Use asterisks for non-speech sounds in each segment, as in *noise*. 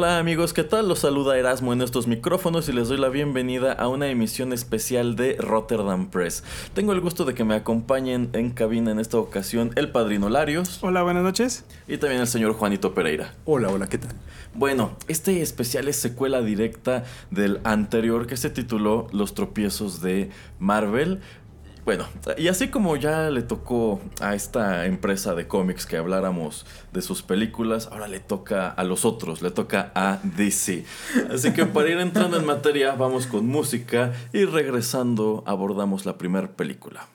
Hola amigos, ¿qué tal? Los saluda Erasmo en estos micrófonos y les doy la bienvenida a una emisión especial de Rotterdam Press. Tengo el gusto de que me acompañen en cabina en esta ocasión el padrino Larios. Hola, buenas noches. Y también el señor Juanito Pereira. Hola, hola, ¿qué tal? Bueno, este especial es secuela directa del anterior que se tituló Los tropiezos de Marvel. Bueno, y así como ya le tocó a esta empresa de cómics que habláramos de sus películas, ahora le toca a los otros, le toca a DC. Así que para ir entrando en materia, vamos con música y regresando abordamos la primera película.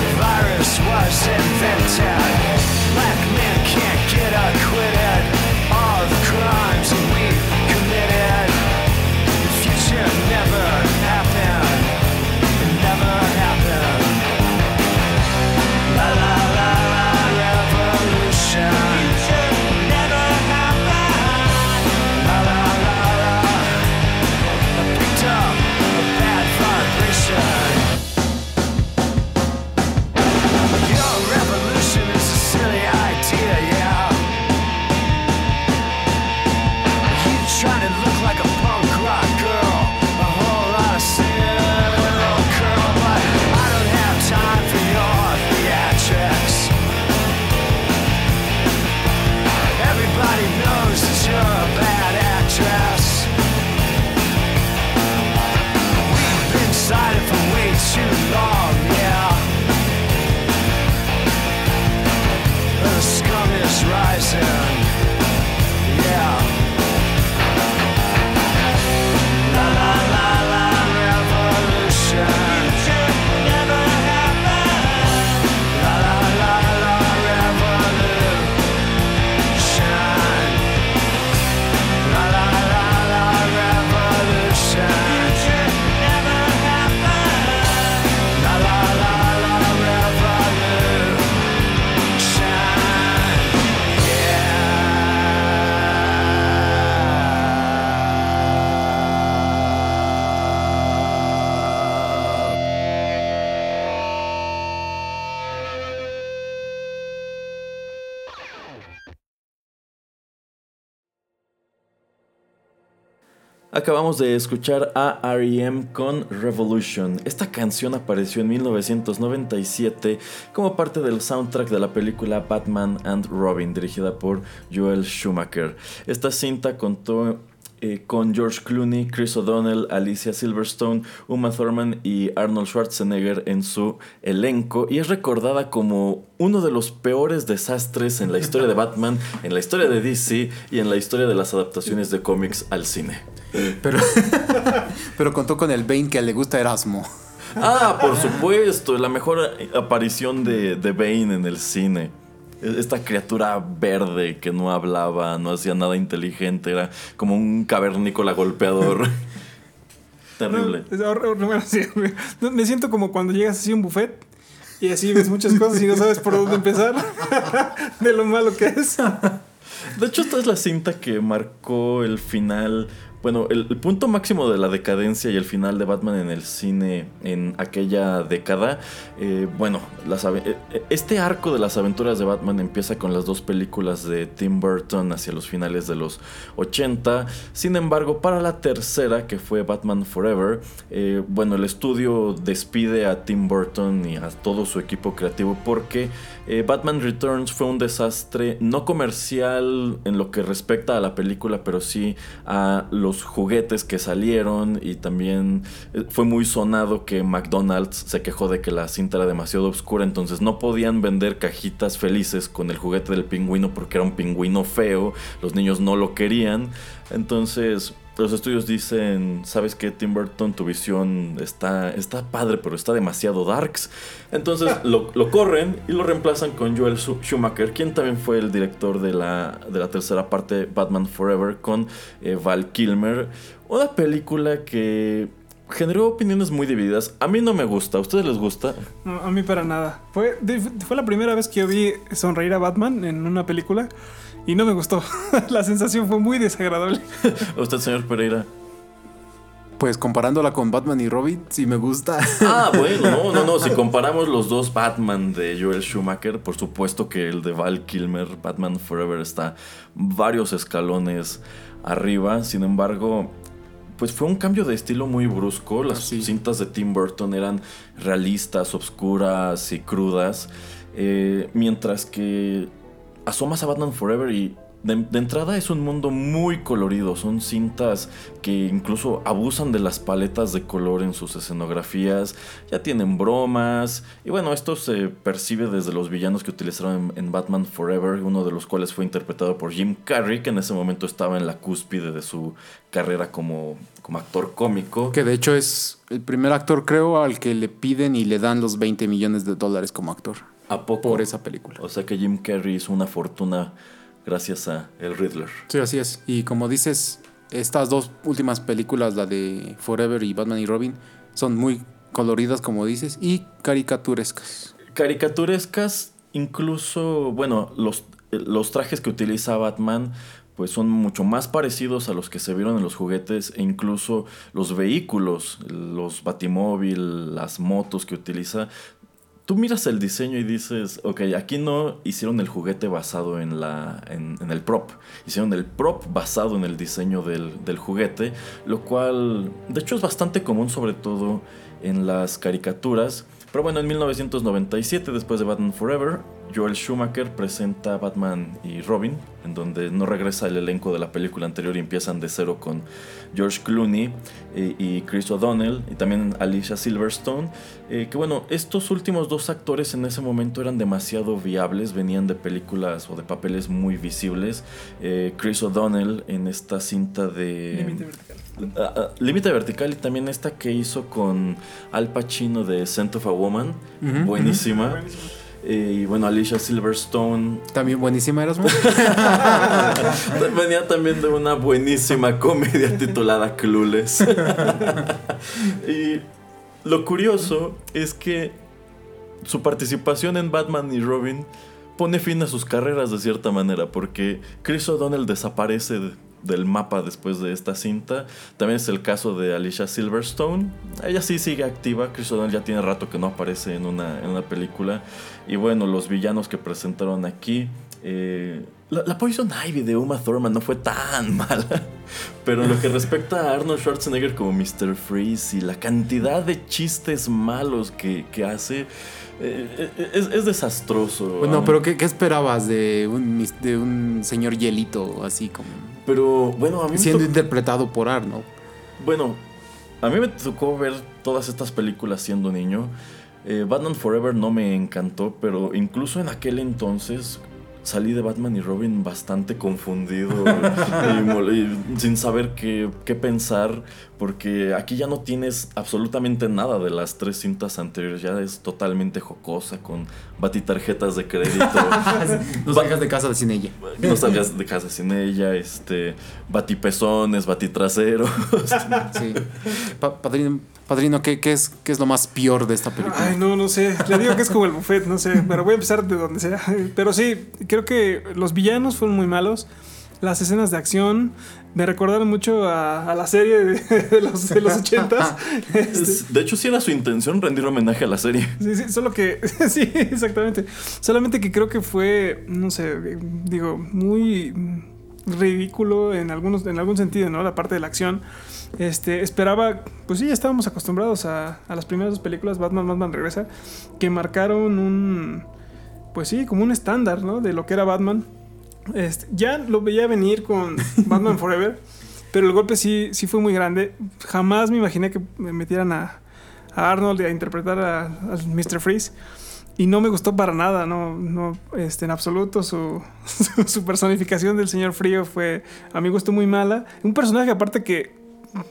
The virus was invented. Acabamos de escuchar a R.E.M. con Revolution. Esta canción apareció en 1997 como parte del soundtrack de la película Batman and Robin, dirigida por Joel Schumacher. Esta cinta contó eh, con George Clooney, Chris O'Donnell, Alicia Silverstone, Uma Thurman y Arnold Schwarzenegger en su elenco y es recordada como uno de los peores desastres en la historia de Batman, en la historia de DC y en la historia de las adaptaciones de cómics al cine. Pero, *laughs* pero contó con el Bane que le gusta Erasmo. Ah, por supuesto, la mejor aparición de, de Bane en el cine. Esta criatura verde que no hablaba, no hacía nada inteligente, era como un cavernícola golpeador. *laughs* Terrible. Me siento como cuando llegas así a un buffet Y así ves muchas *laughs* cosas y no sabes por dónde empezar *laughs* de lo malo que es. De hecho, esta es la cinta que marcó el final bueno, el, punto máximo de la decadencia y el final de Batman en el cine en aquella década, eh, bueno, eh, eh, este arco de las aventuras de Batman empieza con las dos películas de Tim Burton hacia los finales de los 80. Sin embargo, para la tercera, que fue Batman Forever, bueno, el estudio despide a Tim Burton y a todo su equipo creativo porque Batman Returns fue un desastre no comercial en lo que respecta a la película, pero sí a los juguetes que salieron y también eh, fue muy sonado que McDonald's se quejó de que la cinta era demasiado oscura, entonces no podían vender cajitas felices con el juguete del pingüino porque era un pingüino feo, los niños no lo querían, entonces los estudios dicen, ¿sabes qué, Tim Burton? Tu visión está, está padre, pero está demasiado darks. Entonces *laughs* lo, corren y lo reemplazan con Joel Schumacher, quien también fue el director de la, de la tercera parte, Batman Forever, con eh, Val Kilmer. Una película que generó opiniones muy divididas. A mí no me gusta. ¿A ustedes les gusta? a mí para nada. Fue, fue la primera vez que yo vi sonreír a Batman en una película y no me gustó. *laughs* la sensación fue muy desagradable. ¿A *laughs* usted, señor Pereira? Pues comparándola con Batman y Robin, sí me gusta. *laughs* Ah, bueno, no, no, no. Si comparamos los dos Batman de Joel Schumacher, por supuesto que el de Val Kilmer, Batman Forever, está varios escalones arriba. Sin embargo, pues fue un cambio de estilo muy brusco. Las cintas de Tim Burton eran realistas, obscuras y crudas. Eh, mientras que asomas a Forever y de, entrada es un mundo muy colorido, son cintas que incluso abusan de las paletas de color en sus escenografías, ya tienen bromas, y bueno, esto se percibe desde los villanos que utilizaron en, Batman Forever, uno de los cuales fue interpretado por Jim Carrey, que en ese momento estaba en la cúspide de su carrera como, como actor cómico. Que de hecho es el primer actor creo al que le piden y le dan los 20 millones de dólares como actor. ¿A poco? Por esa película. O sea que Jim Carrey hizo una fortuna gracias a El Riddler. Sí, así es. Y como dices, estas dos últimas películas, la de Forever y Batman y Robin, son muy coloridas, como dices, y caricaturescas. Caricaturescas, incluso, bueno, los, los trajes que utiliza Batman pues son mucho más parecidos a los que se vieron en los juguetes e incluso los vehículos, los batimóvil, las motos que utiliza, tú miras el diseño y dices, ok, aquí no hicieron el juguete basado en, la, en, el prop, hicieron el prop basado en el diseño del, del, juguete, lo cual de hecho es bastante común sobre todo en las caricaturas. Pero bueno, en 1997, después de Batman Forever, Joel Schumacher presenta Batman y Robin, en donde no regresa el elenco de la película anterior y empiezan de cero con George Clooney eh, y Chris O'Donnell y también Alicia Silverstone. Eh, que bueno, estos últimos dos actores en ese momento eran demasiado viables, venían de películas o de papeles muy visibles. Eh, Chris O'Donnell en esta cinta de... Ah, ah, Límite vertical y también esta que hizo con Al Pacino de Scent of a Woman. buenísima. Eh, y bueno, Alicia Silverstone. También buenísima Erasmus. *laughs* Venía también de una buenísima comedia titulada Clueless. *laughs* y lo curioso es que su participación en Batman y Robin pone fin a sus carreras de cierta manera, porque Chris O'Donnell desaparece del mapa después de esta cinta. También es el caso de Alicia Silverstone. Ella sí sigue activa. Chris O'Donnell ya tiene rato que no aparece en una, en una película. Y bueno, los villanos que presentaron aquí. Eh, la, Poison Ivy de Uma Thurman no fue tan *laughs* mala. Pero en lo que respecta a Arnold Schwarzenegger como Mr. Freeze y la cantidad de chistes malos que, hace. Eh, es, desastroso. Bueno, pero ¿qué, esperabas de un, de un señor hielito así como... Pero bueno, a mí Siendo interpretado por Arnold. Bueno, a mí me tocó ver todas estas películas siendo niño. Eh, Batman Forever no me encantó, pero incluso en aquel entonces salí de Batman y Robin bastante confundido *laughs* y, sin saber qué, qué, pensar, porque aquí ya no tienes absolutamente nada de las tres cintas anteriores, ya es totalmente jocosa con batitarjetas de crédito. *laughs* no salgas de casa sin ella. No salgas de casa sin ella, este, batipezones, batitraseros. *laughs* sí. padrino, padrino ¿qué, es, ¿qué es lo más peor de esta película? Ay, no, no sé. Le digo que es como el buffet, no sé, pero voy a empezar de donde sea. Pero sí, creo que los villanos fueron muy malos las escenas de acción me recordaron mucho a, la serie *laughs* de, los, de los 80 *laughs* este, De hecho, sí era su intención rendir homenaje a la serie. Sí, sí, solo que. *laughs* sí, exactamente. Solamente que creo que fue, no sé, digo, muy ridículo en, algunos, en algún sentido, ¿no? La parte de la acción. Este, esperaba, pues sí, ya estábamos acostumbrados a, a las primeras dos películas, Batman, Batman regresa, que marcaron un, pues sí, como un estándar, ¿no? De lo que era Batman este, ya lo veía venir con *laughs* Batman Forever, pero el golpe sí, sí fue muy grande. Jamás me imaginé que me metieran a, Arnold a interpretar a, Mr. Freeze. Y no me gustó para nada, no, no este, en absoluto. *laughs* Su, su, personificación del señor Frío fue, a mi gusto, muy mala. Un personaje, aparte que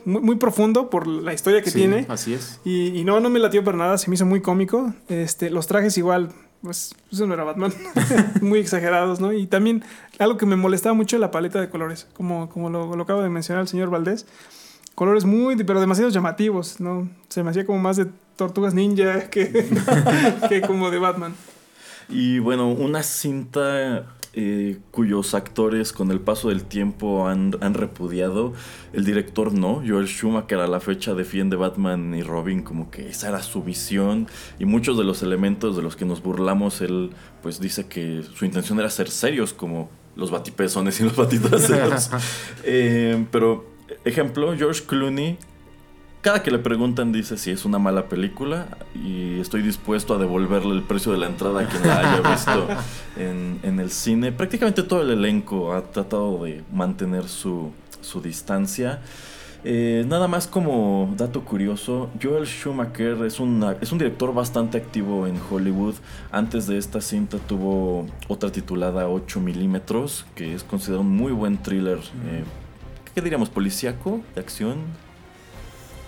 muy, profundo por la historia que tiene. Así es. Y, y, no, no me latió para nada, se me hizo muy cómico. Este, los trajes igual pues eso no era Batman, *laughs* muy exagerados, ¿no? Y también algo que me molestaba mucho la paleta de colores, como, como lo, lo acaba de mencionar el señor Valdés, colores muy, pero demasiado llamativos, ¿no? Se me hacía como más de tortugas ninja que, *laughs* que como de Batman. Y bueno, una cinta eh, cuyos actores con el paso del tiempo han, repudiado. El director no, Joel Schumacher a la fecha defiende Batman y Robin como que esa era su visión y muchos de los elementos de los que nos burlamos, él pues dice que su intención era ser serios como los batipezones y los batitraseros. *laughs* eh, pero, ejemplo, George Clooney cada que le preguntan dice si es una mala película y estoy dispuesto a devolverle el precio de la entrada a quien la haya visto *laughs* en, el cine. Prácticamente todo el elenco ha tratado de mantener su, distancia. Eh, nada más como dato curioso, Joel Schumacher es, es un director bastante activo en Hollywood. Antes de esta cinta tuvo otra titulada 8 milímetros, que es considerado un muy buen thriller, eh, ¿qué diríamos? ¿Policíaco? ¿De acción?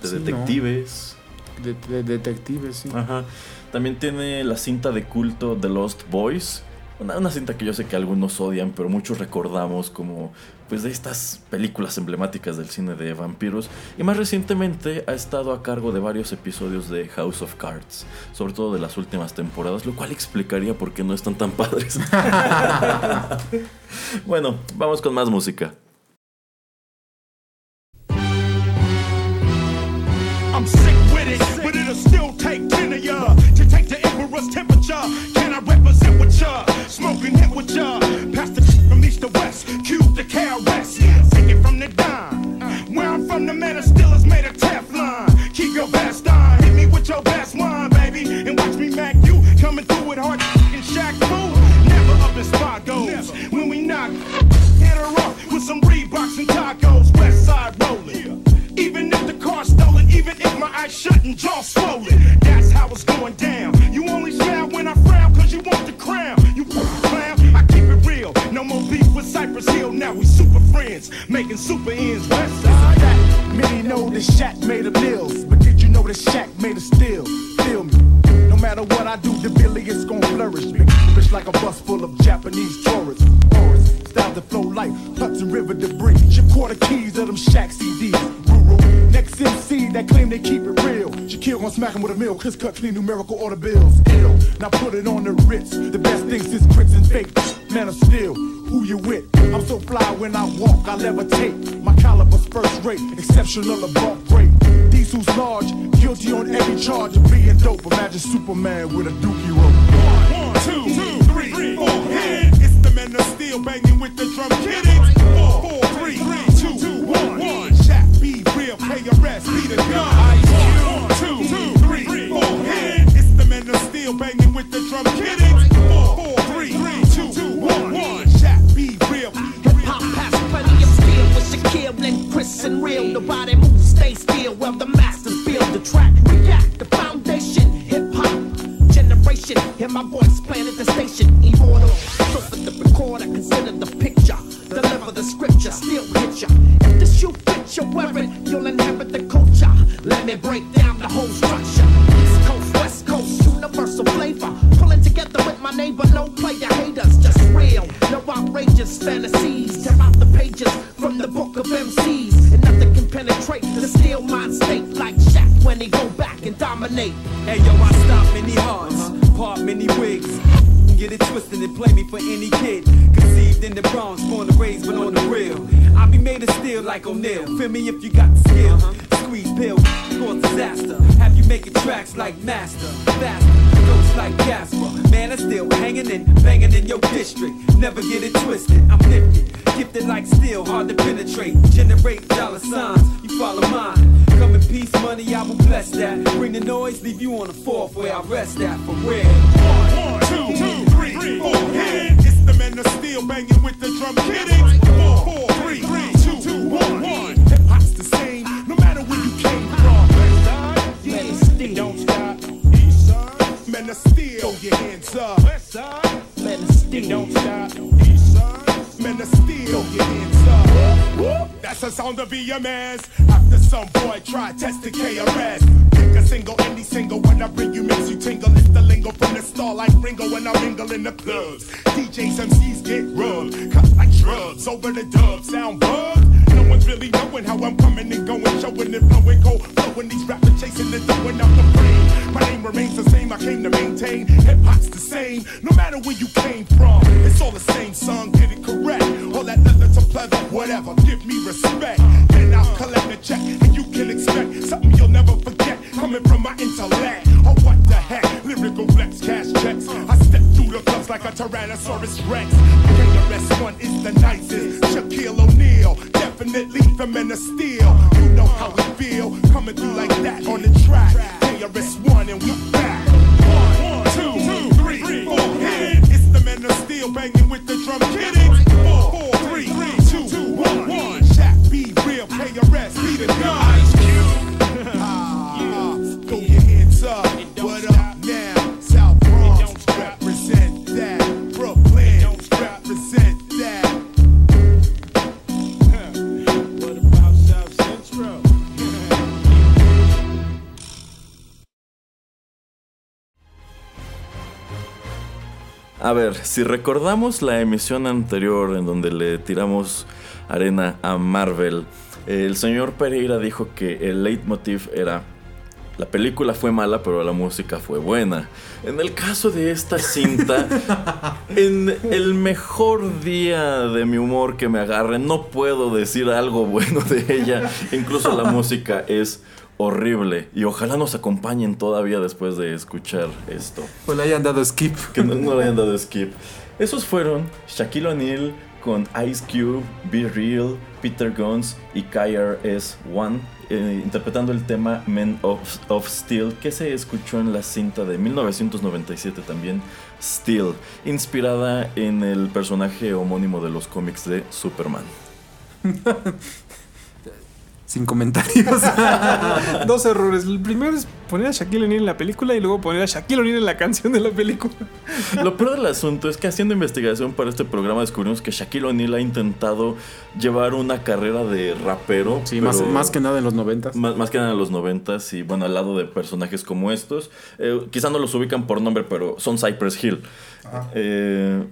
De detectives. De, detectives, sí. Ajá. También tiene la cinta de culto The Lost Boys. Una, cinta que yo sé que algunos odian, pero muchos recordamos como pues de estas películas emblemáticas del cine de vampiros. Y más recientemente ha estado a cargo de varios episodios de House of Cards, sobre todo de las últimas temporadas, lo cual explicaría por qué no están tan padres. *laughs* *laughs* bueno, vamos con más música. Emperor's temperature. Can I represent with y'all? Smoking hit with y'all. Pass the from east to west, cube to KRS. Take it from the dime. Where I'm from, the man is still is made of Teflon. Keep your best on. Hit me with your best wine, baby. And watch me mac you coming through with hard and shack food. Never up in spot goes. When we knock, hit her up with some Reeboks and tacos. West side rolling. Even if my eyes shut and jaw swollen. That's how it's going down. You only smile when I frown, cause you want the crown. You clown, I keep it real. No more beef with Cypress Hill, now we super friends. Making super ends, west side. Many know the shack made of bills, but did you know the shack made of steel? Feel me? No matter what I do, the Billy is gonna flourish. Big fish like a bus full of Japanese tourists. Style the flow like Hudson River debris. Ship quarter keys of them shack CDs. Next MC that claim they keep it real. Shaquille gon' smack him with a mill, Chris cut clean numerical order bills. Ill. Now put it on the Ritz. The best thing since grits and fake. Man of steel, who you with? I'm so fly when I walk, I levitate. My caliber's first rate, exceptional above great. Diesel's large, guilty on every charge of being dope. Imagine Superman with a dookie rope. One, two, two, three, four, hit. It's the men of steel banging with the drum kit. Four, four, three, three, real, pay your rest, be the gun. Ice One, two, two, three, four, hit. It's the men of steel banging with the drum kit. Four, four, three, three, two, two, one, one. Shaq, be real. Hip hop has plenty of steel with Shaquille and Chris and real. Nobody moves, stay still while the masters build the track. React, the foundation, hip hop generation. Hear my voice at the station. Immortal, so for the recorder, consider the picture. Deliver the scripture, still hit ya. If the shoe fits you're wearing, you'll inherit the culture. Let me break down the whole structure. A ver, si recordamos la emisión anterior en donde le tiramos arena a Marvel, el señor Pereira dijo que el leitmotiv era la película fue mala, pero la música fue buena. En el caso de esta cinta, *laughs* en el mejor día de mi humor que me agarre, no puedo decir algo bueno de ella. Incluso la *laughs* música es horrible. Y ojalá nos acompañen todavía después de escuchar esto. Pues le hayan dado skip. Que no, no le hayan dado skip. Esos fueron Shaquille O'Neal con Ice Cube, Be Real, Peter Guns y KRS-One eh, interpretando el tema Men of, of Steel que se escuchó en la cinta de 1997 también, Steel, inspirada en el personaje homónimo de los cómics de Superman. *laughs* Sin comentarios. *laughs* Dos errores. El primero es poner a Shaquille O'Neal en la película y luego poner a Shaquille O'Neal en la canción de la película. Lo peor del asunto es que haciendo investigación para este programa descubrimos que Shaquille O'Neal ha intentado llevar una carrera de rapero. Sí, más, que nada en los noventas. Más, más que nada en los noventas y bueno, al lado de personajes como estos. Eh, quizá no los ubican por nombre, pero son Cypress Hill. Eh,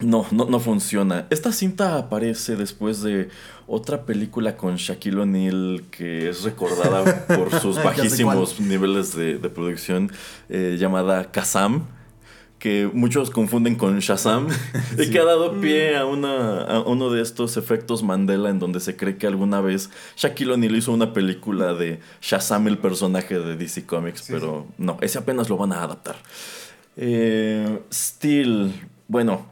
no, no, no funciona. Esta cinta aparece después de otra película con Shaquille O'Neal que es recordada *laughs* por sus bajísimos niveles de, de producción, eh, llamada Kazam. Que muchos confunden con Shazam *laughs* y que ha dado pie a, una, a uno de estos efectos Mandela en donde se cree que alguna vez Shaquille O'Neal hizo una película de Shazam, el personaje de DC Comics, pero no, ese apenas lo van a adaptar. Eh, Steel, bueno,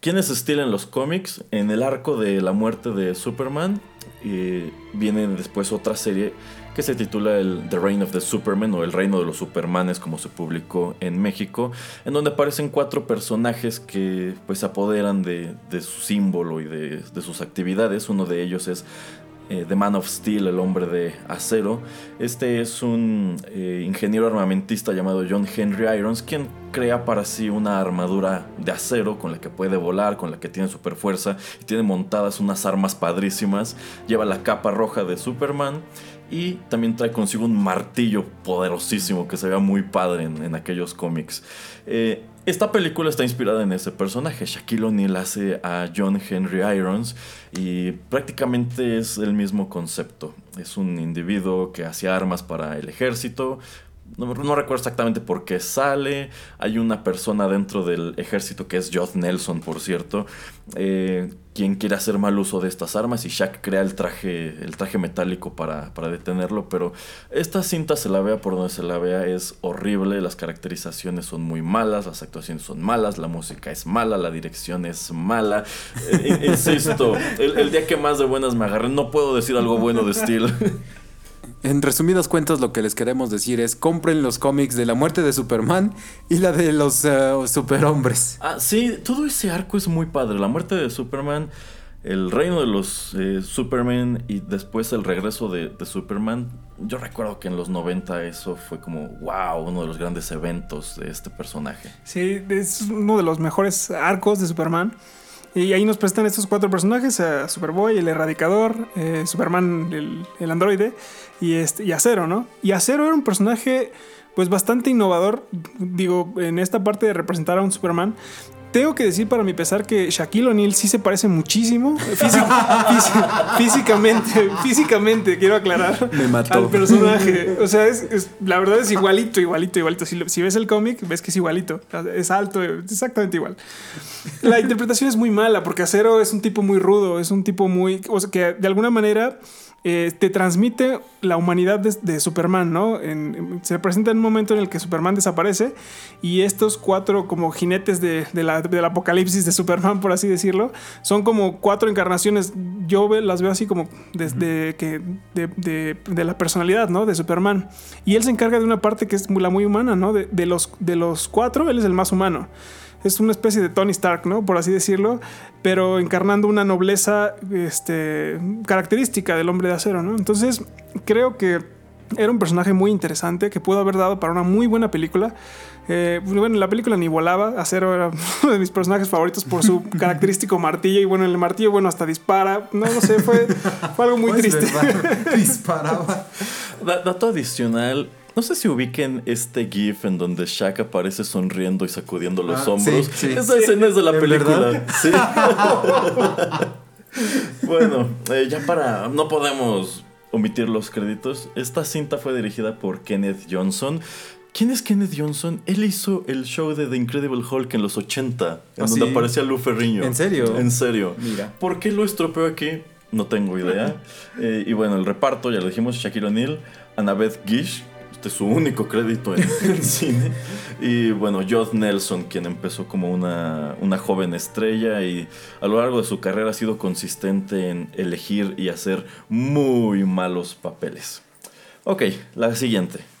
¿quién es Steel en los cómics? En el arco de la muerte de Superman viene después otra serie que se titula el The Reign of the Superman o El Reino de los Supermanes como se publicó en México, en donde aparecen cuatro personajes que pues apoderan de, su símbolo y de sus actividades. Uno de ellos es eh, The Man of Steel, el hombre de acero. Este es un eh, ingeniero armamentista llamado John Henry Irons, quien crea para sí una armadura de acero con la que puede volar, con la que tiene super fuerza y tiene montadas unas armas padrísimas. Lleva la capa roja de Superman y también trae consigo un martillo poderosísimo que se vea muy padre en, en aquellos cómics. Eh, esta película está inspirada en ese personaje. Shaquille O'Neal hace a John Henry Irons y prácticamente es el mismo concepto. Es un individuo que hacía armas para el ejército. No, no recuerdo exactamente por qué sale. Hay una persona dentro del ejército que es John Nelson, por cierto, eh, quien quiere hacer mal uso de estas armas y Shaq crea el traje, el traje metálico para, para detenerlo. Pero esta cinta se la vea por donde se la vea es horrible. Las caracterizaciones son muy malas, las actuaciones son malas, la música es mala, la dirección es mala. Eh, eh, insisto, el, el día que más de buenas me agarré, no puedo decir algo bueno de Steel. *laughs* En resumidas cuentas, lo que les queremos decir es compren los cómics de la muerte de Superman y la de los eh, superhombres. Ah, sí, todo ese arco es muy padre. La muerte de Superman, el reino de los eh, Superman y después el regreso de, de Superman. Yo recuerdo que en los 90 eso fue como, wow, uno de los grandes eventos de este personaje. Sí, es uno de los mejores arcos de Superman. Y ahí nos presentan estos cuatro personajes: a Superboy, el Erradicador, eh, Superman, el, el androide y, este, y Acero, ¿no? Y Acero era un personaje, pues bastante innovador, digo, en esta parte de representar a un Superman. Tengo que decir para mi pesar que Shaquille O'Neal sí se parece muchísimo físi- físi- físicamente, físicamente, quiero aclarar. Me mató. Al personaje. O sea, es, es- la verdad es igualito, igualito, igualito. Si, si ves el cómic, ves que es igualito. Es alto, exactamente igual. La interpretación es muy mala porque Acero es un tipo muy rudo, es un tipo muy. O sea, que de alguna manera eh, te transmite la humanidad de, de Superman, ¿no? En- en- se presenta en un momento en el que Superman desaparece y estos cuatro, como jinetes de, de la- del apocalipsis de Superman, por así decirlo, son como cuatro encarnaciones. Yo ve- las veo así como desde que. De, la personalidad, ¿no? De Superman. Y él se encarga de una parte que es la muy humana, ¿no? De los, de los cuatro, él es el más humano es una especie de Tony Stark, ¿no? Por así decirlo, pero encarnando una nobleza este, característica del hombre de acero, ¿no? Entonces, creo que era un personaje muy interesante que pudo haber dado para una muy buena película. Eh, bueno, la película ni volaba. Acero era *laughs* uno de mis personajes favoritos por su *laughs* característico martillo. Y bueno, el martillo, bueno, hasta dispara. No, no sé, fue, fue algo muy Pues, triste. ¿verdad? *laughs* Disparaba. Da- dato adicional. No sé si ubiquen este GIF en donde Shaq aparece sonriendo y sacudiendo los Ah, hombros. sí, sí. Esa escena es de la ¿En película. *laughs* *laughs* bueno, eh, ya para. No podemos omitir los créditos. Esta cinta fue dirigida por Kenneth Johnson. ¿Quién es Kenneth Johnson? Él hizo el show de The Incredible Hulk en los 80, en ¿Ah, donde aparecía Lou Ferrigno. ¿En serio? En serio. Mira. ¿Por qué lo estropeó aquí? No tengo idea. Eh, y bueno, el reparto, ya lo dijimos, Shaquille O'Neal, Annabeth Gish, este su único crédito en, *laughs* en cine. Y bueno, Joss Nelson, quien empezó como una, una joven estrella y a lo largo de su carrera ha sido consistente en elegir y hacer muy malos papeles. Ok, la siguiente.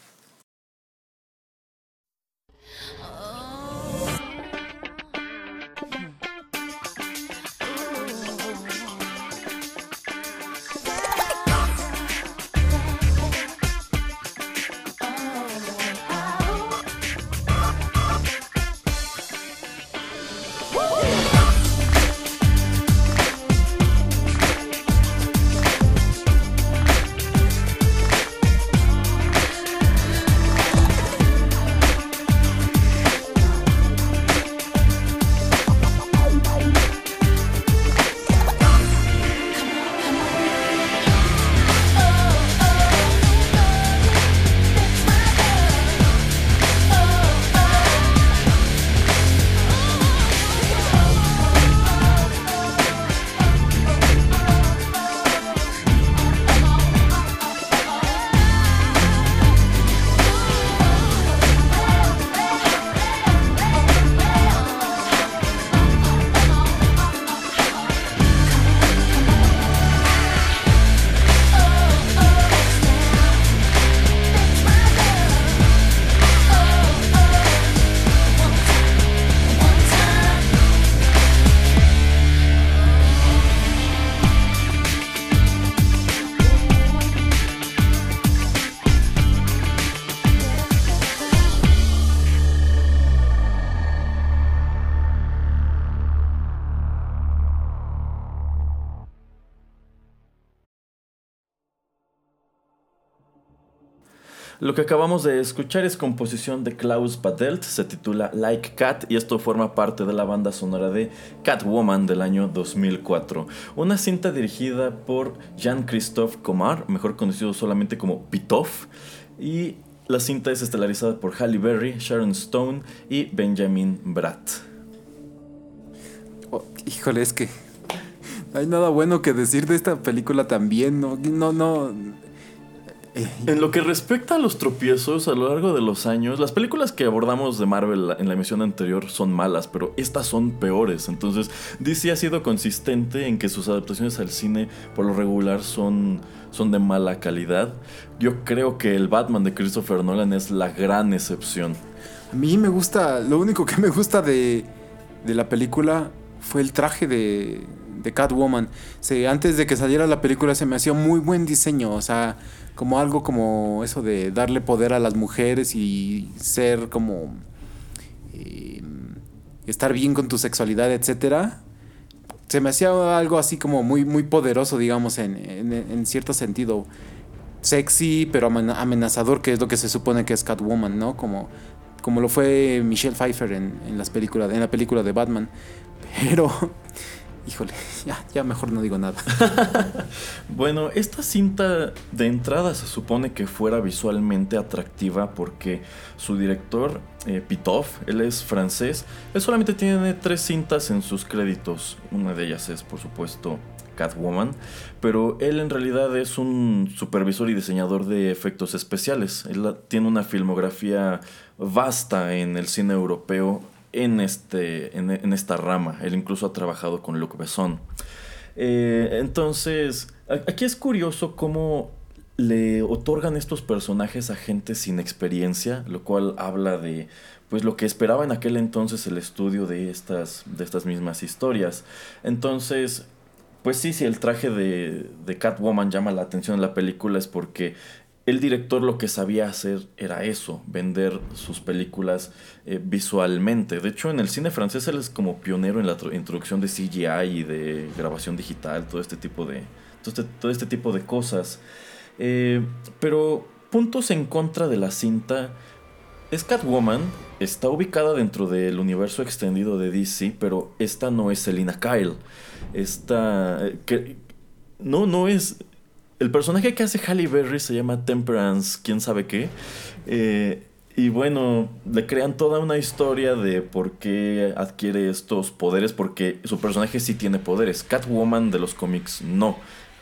Lo que acabamos de escuchar es composición de Klaus Badelt, se titula Like Cat y esto forma parte de la banda sonora de Catwoman del año 2004. Una cinta dirigida por Jean-Christophe Comar, mejor conocido solamente como Pitoff, y la cinta es estelarizada por Halle Berry, Sharon Stone y Benjamin Bratt. Oh, híjole, es que no hay nada bueno que decir de esta película también. No, no, no. *laughs* En lo que respecta a los tropiezos a lo largo de los años, las películas que abordamos de Marvel en la emisión anterior son malas, pero estas son peores. Entonces, DC ha sido consistente en que sus adaptaciones al cine por lo regular son, son de mala calidad. Yo creo que el Batman de Christopher Nolan es la gran excepción. A mí me gusta, lo único que me gusta de, de la película fue el traje de, de Catwoman. Se, antes de que saliera la película se me hacía muy buen diseño, o sea, como algo como eso de darle poder a las mujeres y ser como... eh, estar bien con tu sexualidad, etcétera. Se me hacía algo así como muy, muy poderoso, digamos, en, en, en cierto sentido. Sexy, pero amena- amenazador, que es lo que se supone que es Catwoman, ¿no? Como, como lo fue Michelle Pfeiffer en, en las películas, en la película de Batman. *laughs* Pero, híjole, *laughs* ya, ya mejor no digo nada. *laughs* Bueno, esta cinta de entrada se supone que fuera visualmente atractiva porque su director, eh, Pitoff, él es francés, él solamente tiene tres cintas en sus créditos. Una de ellas es, por supuesto, Catwoman, pero él en realidad es un supervisor y diseñador de efectos especiales. Él tiene una filmografía vasta en el cine europeo en, este, en, en esta rama. Él incluso ha trabajado con Luc Besson. Eh, entonces, aquí es curioso cómo le otorgan estos personajes a gente sin experiencia, lo cual habla de pues lo que esperaba en aquel entonces el estudio de estas, de estas mismas historias. Entonces, pues sí, si el traje de, de Catwoman llama la atención en la película es porque el director lo que sabía hacer era eso, vender sus películas eh, visualmente. De hecho, en el cine francés él es como pionero en la tro- introducción de CGI y de grabación digital, todo este tipo de, todo este, este tipo de cosas. Eh, pero puntos en contra de la cinta es Catwoman, está ubicada dentro del universo extendido de DC, pero esta no es Selina Kyle. Esta. eh, que, no, no es. El personaje que hace Halle Berry se llama Temperance, quién sabe qué. Eh, y bueno, le crean toda una historia de por qué adquiere estos poderes, porque su personaje sí tiene poderes. Catwoman de los cómics no.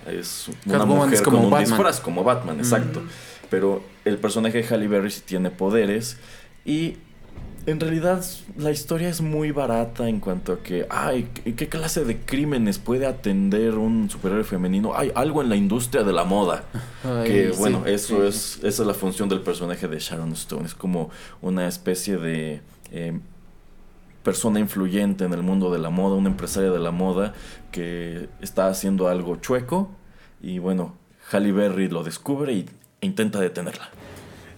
Es una Catwoman mujer es como con un Batman. disfraz, como Batman, exacto. Pero el personaje de Halle Berry sí tiene poderes. Y en realidad la historia es muy barata en cuanto a que, ay, ¿qué clase de crímenes puede atender un superhéroe femenino? Hay algo en la industria de la moda. Ay, que sí, bueno, eso sí. es, esa es la función del personaje de Sharon Stone. Es como una especie de eh, persona influyente en el mundo de la moda, una empresaria de la moda que está haciendo algo chueco. Y bueno, Halle Berry lo descubre y, e intenta detenerla.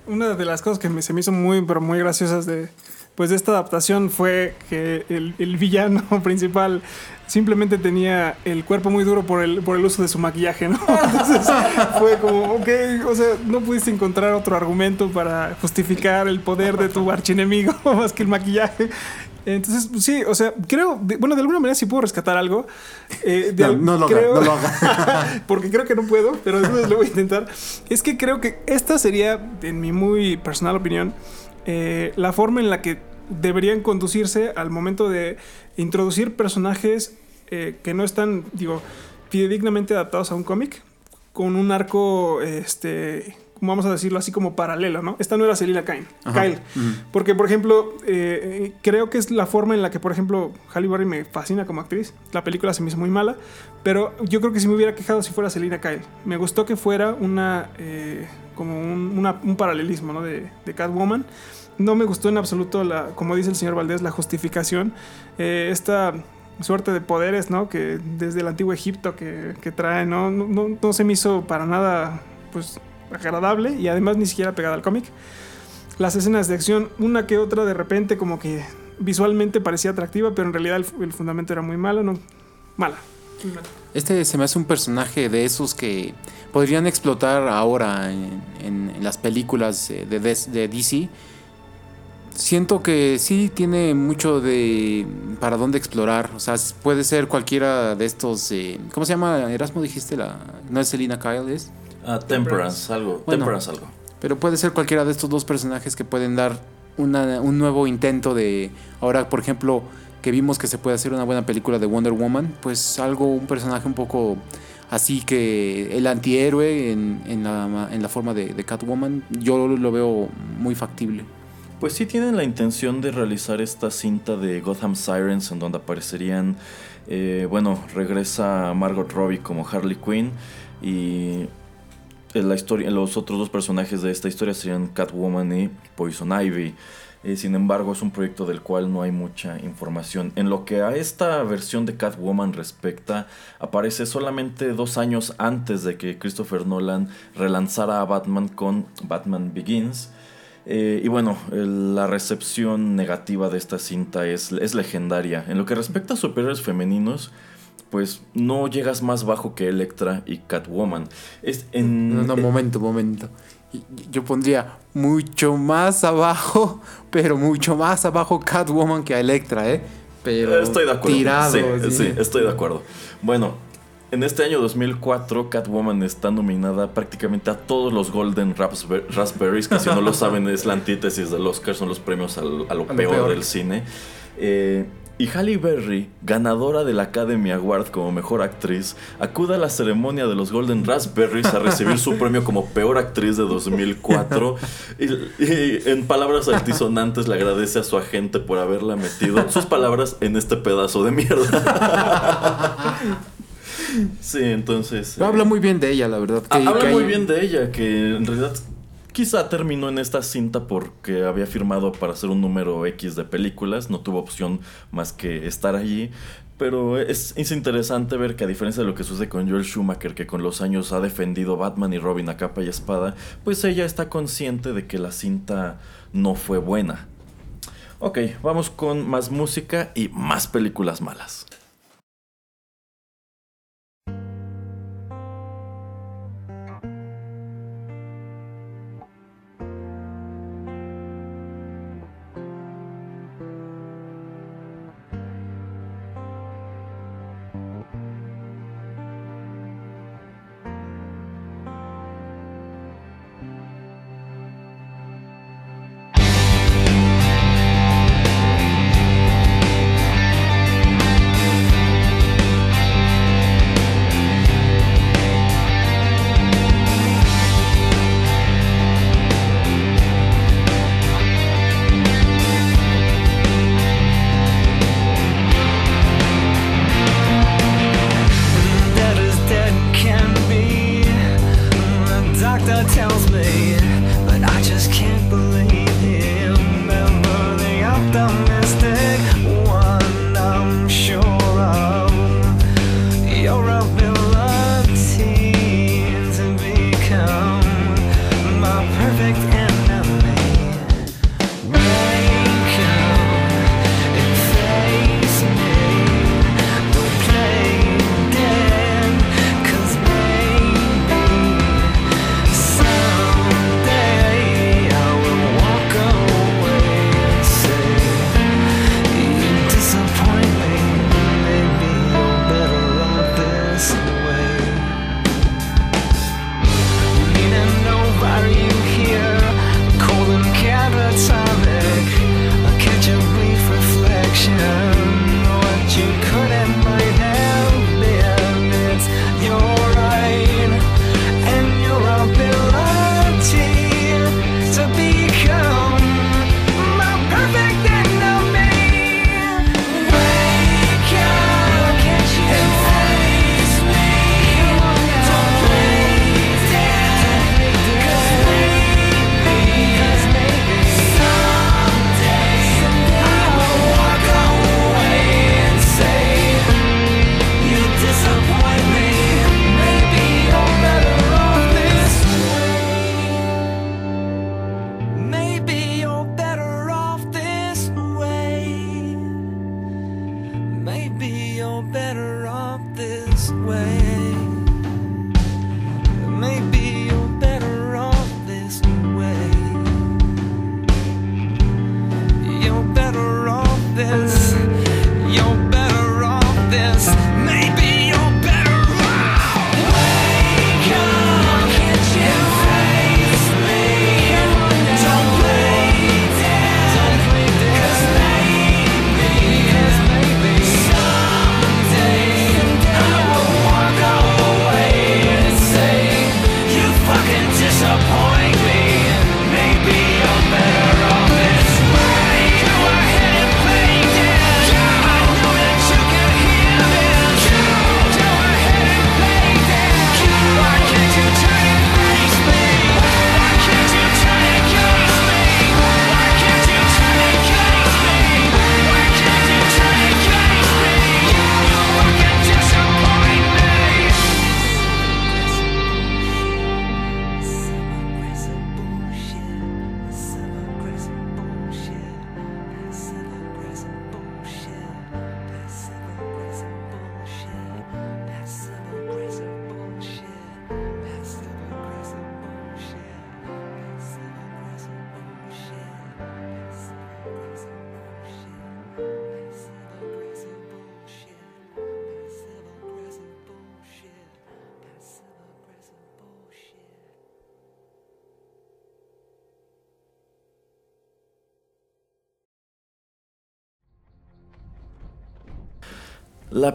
Una de las cosas que me- se me hizo muy, pero muy graciosas de, pues, de esta adaptación fue que el, el villano *laughs* principal simplemente tenía el cuerpo muy duro por el, por el uso de su maquillaje, ¿no? *laughs* Entonces fue como, ok, o sea, no pudiste encontrar otro argumento para justificar el poder de tu archienemigo *laughs* más que el maquillaje. Entonces, pues, sí, o sea, creo, de- bueno, de alguna manera sí puedo rescatar algo. Eh, de No, no lo haga, creo- no lo haga. porque creo que no puedo, pero después lo voy a intentar. Es que creo que esta sería, en mi muy personal opinión, eh, la forma en la que deberían conducirse al momento de introducir personajes eh, que no están, digo, fidedignamente adaptados a un cómic, con un arco, este, vamos a decirlo así como paralelo, ¿no? Esta no era Selina Kyle. Kyle. Porque, por ejemplo, eh, eh, creo que es la forma en la que, por ejemplo, Halle Berry me fascina como actriz. La película se me hizo muy mala, pero yo creo que si me hubiera quejado si fuera Selina Kyle. Me gustó que fuera una, eh, como un, una- un paralelismo, ¿no? De, de Catwoman. No me gustó en absoluto, la, como dice el señor Valdés, la justificación. Eh, esta suerte de poderes, ¿no? Que desde el antiguo Egipto que, que trae, ¿no? No, no- se me hizo para nada, pues, agradable y además ni siquiera pegada al cómic. Las escenas de acción, una que otra de repente como que visualmente parecía atractiva, pero en realidad el, fu- el fundamento era muy malo, ¿no? Mala. Este se me hace un personaje de esos que podrían explotar ahora en, en- las películas de, des- de DC. Siento que sí tiene mucho de para dónde explorar. O sea, puede ser cualquiera de estos. eh, ¿Cómo se llama? Erasmo dijiste la. No es Selina Kyle, es. Ah, Temperance, algo. Bueno. Temperance, algo. Pero puede ser cualquiera de estos dos personajes que pueden dar una- un nuevo intento de. Ahora, por ejemplo, que vimos que se puede hacer una buena película de Wonder Woman, pues algo, un personaje un poco así que el antihéroe en, en, la, en la forma de, de Catwoman, yo lo veo muy factible. Pues sí tienen la intención de realizar esta cinta de Gotham Sirens en donde aparecerían, eh, bueno, regresa Margot Robbie como Harley Quinn y la historia, los otros dos personajes de esta historia serían Catwoman y Poison Ivy. Eh, sin embargo, es un proyecto del cual no hay mucha información. En lo que a esta versión de Catwoman respecta, aparece solamente dos años antes de que Christopher Nolan relanzara a Batman con Batman Begins. Eh, y bueno, el- la recepción negativa de esta cinta es, es legendaria. En lo que respecta a superhéroes femeninos, pues no llegas más bajo que Electra y Catwoman. Es en, No, no, momento, momento. Y- Yo pondría mucho más abajo, *laughs* pero mucho más abajo Catwoman que a Electra, ¿eh? Pero Estoy de acuerdo. Tirado, sí, sí. sí, estoy de acuerdo. Bueno, en este año 2004, Catwoman está nominada prácticamente a todos los Golden Raspber- Raspberries, que si no lo *laughs* saben es la antítesis del Oscar, son los premios a lo, A lo peor, peor. del cine. Eh, y Halle Berry, ganadora del Academy Award como mejor actriz, acude a la ceremonia de los Golden Raspberries a recibir su premio como peor actriz de 2004. *laughs* Y, y en palabras altisonantes le agradece a su agente por haberla metido sus palabras en este pedazo de mierda. *laughs* *laughs* Sí, entonces. Pero habla muy bien de ella, la verdad. Que- habla que muy hay- bien de ella, que en realidad quizá terminó en esta cinta porque había firmado para hacer un número X de películas, no tuvo opción más que estar allí. Pero es, es interesante ver que a diferencia de lo que sucede con Joel Schumacher, que con los años ha defendido Batman y Robin a capa y espada, pues ella está consciente de que la cinta no fue buena. Ok, vamos con más música y más películas malas.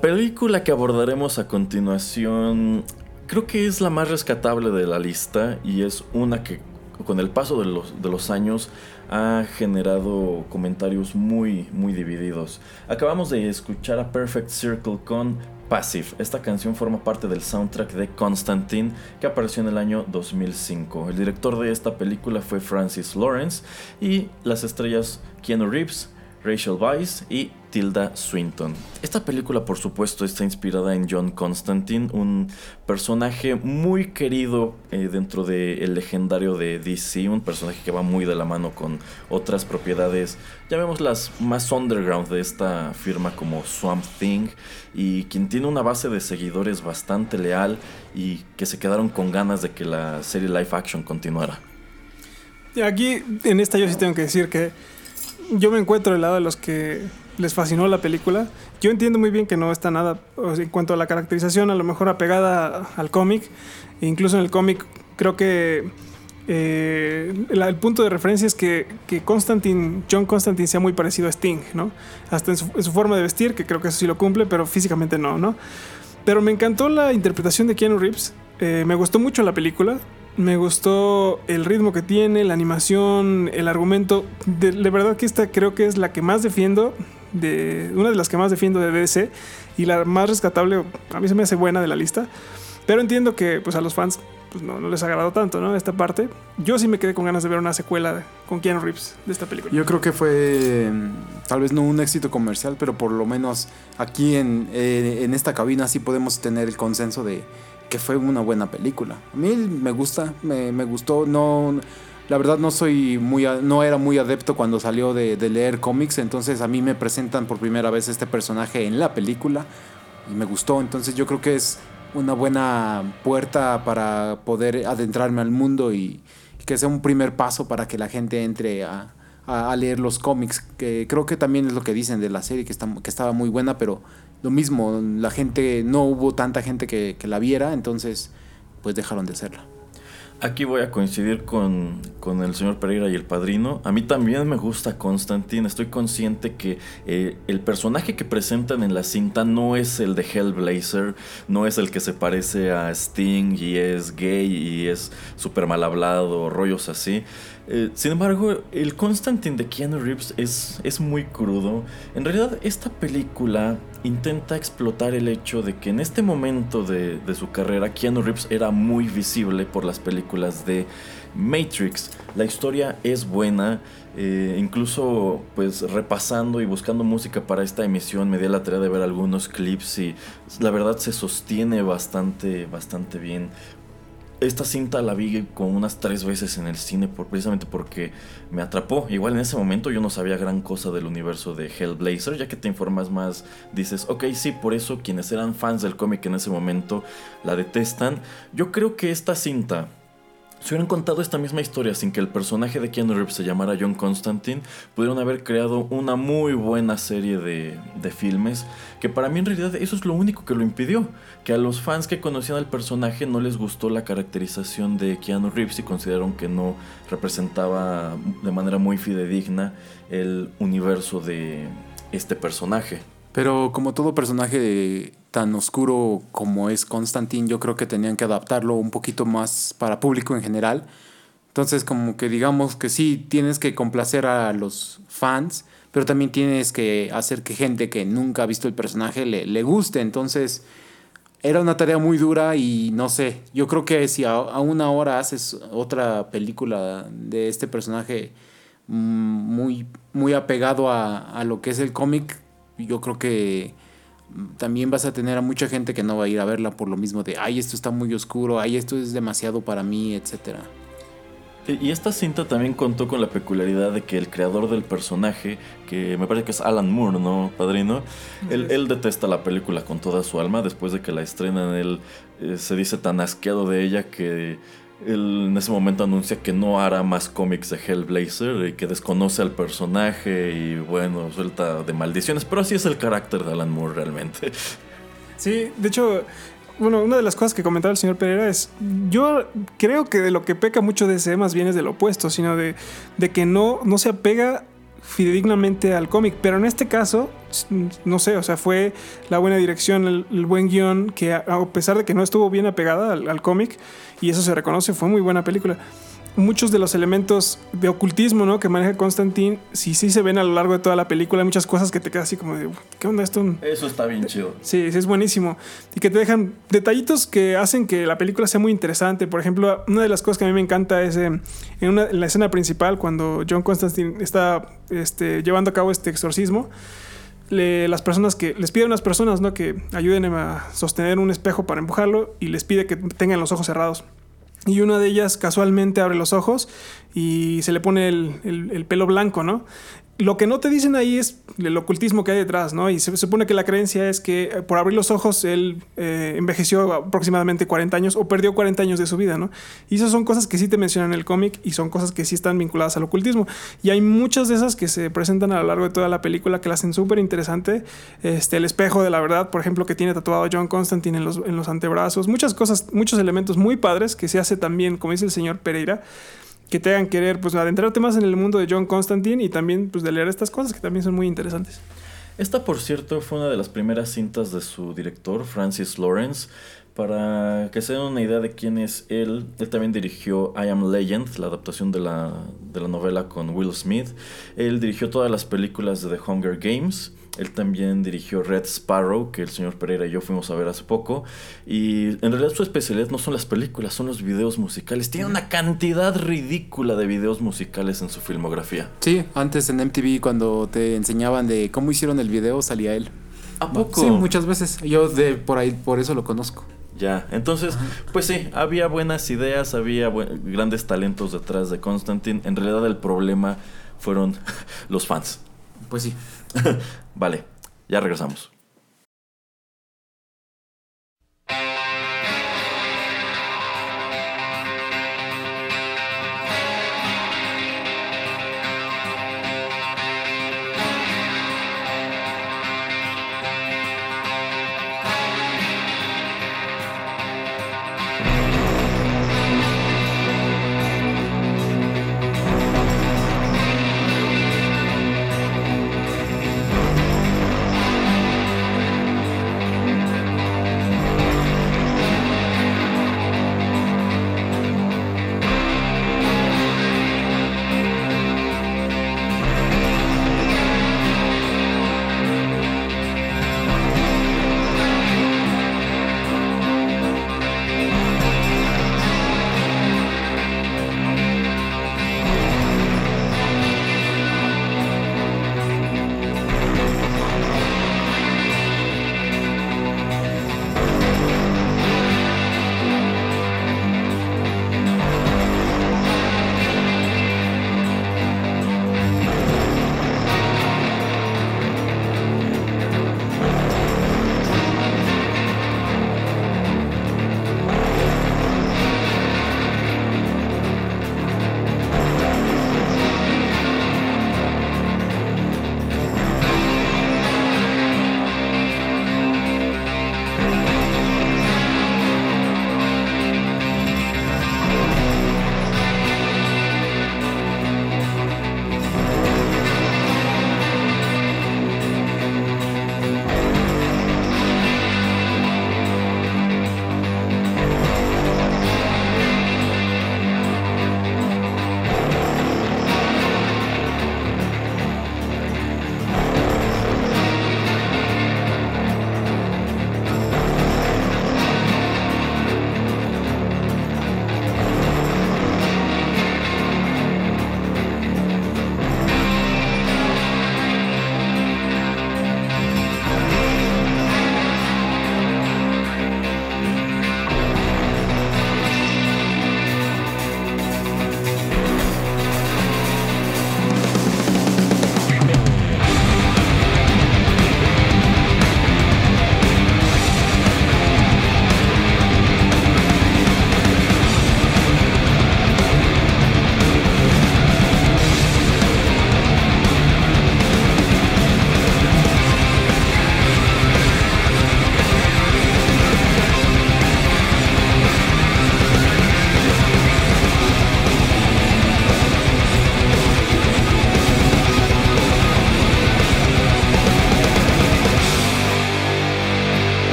La película que abordaremos a continuación creo que es la más rescatable de la lista y es una que con el paso de los, de los años ha generado comentarios muy, muy divididos. Acabamos de escuchar a Perfect Circle con Passive. Esta canción forma parte del soundtrack de Constantine que apareció en el año 2005. El director de esta película fue Francis Lawrence y las estrellas Keanu Reeves, Rachel Weisz y Tilda Swinton. Esta película, por supuesto, está inspirada en John Constantine, un personaje muy querido eh, dentro del legendario de DC, un personaje que va muy de la mano con otras propiedades, llamémoslas más underground de esta firma como Swamp Thing, y quien tiene una base de seguidores bastante leal y que se quedaron con ganas de que la serie live action continuara. Aquí, en esta, yo sí tengo que decir que yo me encuentro del lado de los que les fascinó la película. Yo entiendo muy bien que no está nada, en cuanto a la caracterización, a lo mejor apegada al cómic. E incluso en el cómic creo que eh, la- el punto de referencia es que, que Constantine, John Constantine sea muy parecido a Sting, ¿no? Hasta en su, forma de vestir, que creo que eso sí lo cumple, pero físicamente no, ¿no? Pero me encantó la interpretación de Keanu Reeves. eh, me gustó mucho la película. Me gustó el ritmo que tiene, la animación, el argumento. De verdad que esta creo que es la que más defiendo, de, una de las que más defiendo de DC y la más rescatable, a mí se me hace buena de la lista. Pero entiendo que pues, a los fans pues, no, no les ha agradado tanto ¿no? esta parte. Yo sí me quedé con ganas de ver una secuela con Keanu Reeves de esta película. Yo creo que fue mm, tal vez no un éxito comercial, pero por lo menos aquí en, en esta cabina sí podemos tener el consenso de que fue una buena película. A mí me gusta, me, me gustó. No, la verdad no soy muy, no era muy adepto cuando salió de, leer cómics, entonces a mí me presentan por primera vez este personaje en la película y me gustó. Entonces yo creo que es una buena puerta para poder adentrarme al mundo y, que sea un primer paso para que la gente entre a, a- leer los cómics, que creo que también es lo que dicen de la serie, que, está, que estaba muy buena, pero lo mismo, la gente, no hubo tanta gente que la viera, entonces pues dejaron de hacerla. Aquí voy a coincidir con, con el señor Pereira y el padrino. A mí también me gusta Constantine. Estoy consciente que eh, el personaje que presentan en la cinta no es el de Hellblazer, no es el que se parece a Sting y es gay y es súper mal hablado, rollos así. Eh, sin embargo, el Constantine de Keanu Reeves es, es muy crudo. En realidad, esta película intenta explotar el hecho de que en este momento de, de su carrera, Keanu Reeves era muy visible por las películas de Matrix. La historia es buena. eh, incluso pues repasando y buscando música para esta emisión me di la tarea de ver algunos clips y la verdad se sostiene bastante bastante bien esta cinta la vi como unas tres veces en el cine por, precisamente porque me atrapó. Igual en ese momento yo no sabía gran cosa del universo de Hellblazer, ya que te informas más, dices, ok, sí, por eso quienes eran fans del cómic en ese momento la detestan. Yo creo que esta cinta, si hubieran contado esta misma historia sin que el personaje de Keanu Reeves se llamara John Constantine, pudieron haber creado una muy buena serie de, de filmes, que para mí en realidad eso es lo único que lo impidió, que a los fans que conocían al personaje no les gustó la caracterización de Keanu Reeves y consideraron que no representaba de manera muy fidedigna el universo de este personaje. Pero como todo personaje tan oscuro como es Constantine, yo creo que tenían que adaptarlo un poquito más para público en general. Entonces, como que digamos que sí, tienes que complacer a los fans, pero también tienes que hacer que gente que nunca ha visto el personaje le, le guste. Entonces, era una tarea muy dura y no sé, yo creo que si a, a una hora haces otra película de este personaje mm, muy, muy apegado a, a lo que es el cómic, yo creo que mm, también vas a tener a mucha gente que no va a ir a verla por lo mismo de, ay, esto está muy oscuro, ay, esto es demasiado para mí, etcétera. Y y esta cinta también contó con la peculiaridad de que el creador del personaje, que me parece que es Alan Moore, ¿no, padrino? Él, él detesta la película con toda su alma. Después de que la estrenan, él eh, se dice tan asqueado de ella que él en ese momento anuncia que no hará más cómics de Hellblazer y que desconoce al personaje y bueno, suelta de maldiciones. Pero así es el carácter de Alan Moore realmente. Sí, de hecho, bueno, una de las cosas que comentaba el señor Pereira es, yo creo que de lo que peca mucho DC más bien es del opuesto, sino de, de que no, no se apega fidedignamente al cómic, pero en este caso no sé, o sea, fue la buena dirección, el, buen guion, que a, pesar de que no estuvo bien apegada al cómic, y eso se reconoce, fue muy buena película. Muchos de los elementos de ocultismo ¿no? que maneja Constantine, sí, sí se ven a lo largo de toda la película, hay muchas cosas que te quedas así como de, ¿qué onda esto? Eso está bien chido. Sí, sí, es buenísimo. Y que te dejan detallitos que hacen que la película sea muy interesante. Por ejemplo, una de las cosas que a mí me encanta es eh, en, una- en la escena principal, cuando John Constantine está este, llevando a cabo este exorcismo, le- las personas que les pide a unas personas ¿no? que ayuden a sostener un espejo para empujarlo y les pide que tengan los ojos cerrados. Y una de ellas casualmente abre los ojos y se le pone el, el- el pelo blanco, ¿no? Lo que no te dicen ahí es el ocultismo que hay detrás, ¿no? Y se supone que la creencia es que eh, por abrir los ojos él eh, envejeció aproximadamente 40 años o perdió 40 años de su vida, ¿no? Y esas son cosas que sí te mencionan en el cómic y son cosas que sí están vinculadas al ocultismo. Y hay muchas de esas que se presentan a lo largo de toda la película que la hacen súper interesante. Este, el espejo de la verdad, por ejemplo, que tiene tatuado John Constantine en los, en los antebrazos. Muchas cosas, muchos elementos muy padres que se hace también, como dice el señor Pereira, que te hagan querer pues adentrarte más en el mundo de John Constantine y también pues leer estas cosas que también son muy interesantes. Esta, por cierto, fue una de las primeras cintas de su director, Francis Lawrence. Para que se den una idea de quién es él, él también dirigió I Am Legend, la adaptación de la, de la novela con Will Smith. Él dirigió todas las películas de The Hunger Games. Él también dirigió Red Sparrow, que el señor Pereira y yo fuimos a ver hace poco. Y en realidad su especialidad no son las películas, son los videos musicales. Tiene una cantidad ridícula de videos musicales en su filmografía. Sí, antes en MTV cuando te enseñaban de cómo hicieron el video salía él. ¿A poco? Sí, muchas veces. Yo de por ahí por eso lo conozco. Ya, entonces, pues sí, había buenas ideas, había buen- grandes talentos detrás de Constantine. En realidad el problema fueron *laughs* los fans. Pues sí. *laughs* Vale, ya regresamos.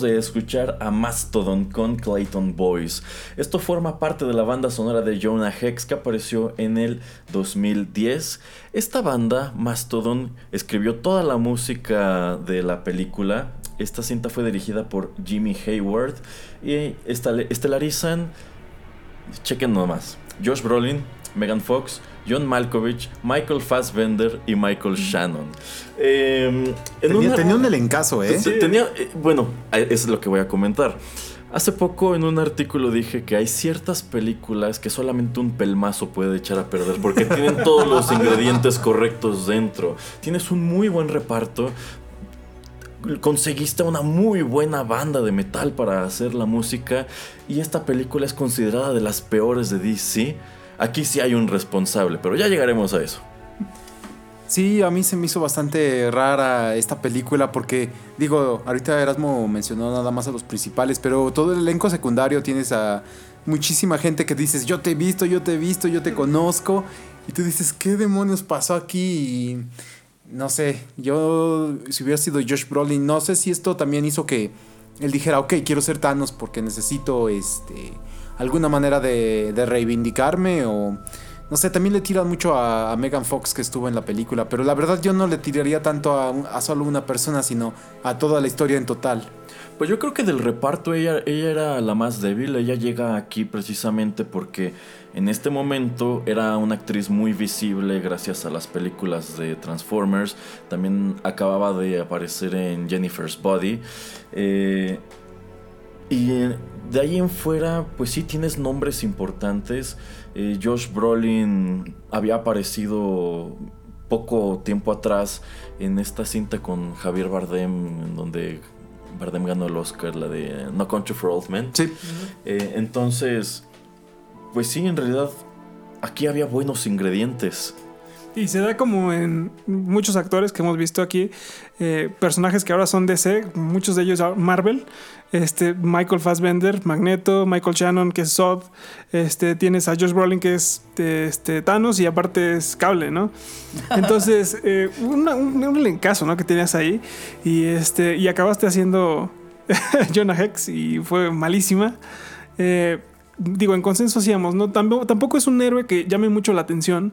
De escuchar a Mastodon con Clayton Boys. Esto forma parte de la banda sonora de Jonah Hex que apareció en el 2010. Esta banda, Mastodon, escribió toda la música de la película. Esta cinta fue dirigida por Jimmy Hayward y estelarizan, chequen nomás, Josh Brolin, Megan Fox, John Malkovich, Michael Fassbender y Michael Shannon. Eh, tenía, un elencazo, ¿eh? Tenía, eh, bueno, es lo que voy a comentar. Hace poco en un artículo dije que hay ciertas películas que solamente un pelmazo puede echar a perder porque *laughs* tienen todos los ingredientes correctos dentro. Tienes un muy buen reparto, conseguiste una muy buena banda de metal para hacer la música y esta película es considerada de las peores de DC. Aquí sí hay un responsable, pero ya llegaremos a eso. Sí, a mí se me hizo bastante rara esta película porque, digo, ahorita Erasmo mencionó nada más a los principales, pero todo el elenco secundario tienes a muchísima gente que dices, yo te he visto, yo te he visto, yo te conozco, y tú dices, ¿qué demonios pasó aquí? Y no sé, yo si hubiera sido Josh Brolin, no sé si esto también hizo que él dijera, ok, quiero ser Thanos porque necesito este alguna manera de, reivindicarme o... No sé, también le tiran mucho a, Megan Fox que estuvo en la película, pero la verdad yo no le tiraría tanto a, a solo una persona, sino a toda la historia en total. Pues yo creo que del reparto ella, ella era la más débil, ella llega aquí precisamente porque en este momento era una actriz muy visible gracias a las películas de Transformers, también acababa de aparecer en Jennifer's Body. Eh, y de ahí en fuera, pues sí tienes nombres importantes. Eh, Josh Brolin había aparecido poco tiempo atrás en esta cinta con Javier Bardem, en donde Bardem ganó el Oscar, la de No Country for Old Men. Sí. Eh, entonces, pues sí, en realidad aquí había buenos ingredientes. Y se da como en muchos actores que hemos visto aquí, eh, personajes que ahora son DC, muchos de ellos Marvel, este, Michael Fassbender, Magneto, Michael Shannon, que es Zod, este, tienes a Josh Brolin, que es este, Thanos, y aparte es Cable, ¿no? *laughs* Entonces, eh, un, un ¿no? Que tenías ahí, y, este, y acabaste haciendo *laughs* Jonah Hex, y fue malísima. Eh, digo, en consenso hacíamos, ¿no? Tampoco, tampoco es un héroe que llame mucho la atención.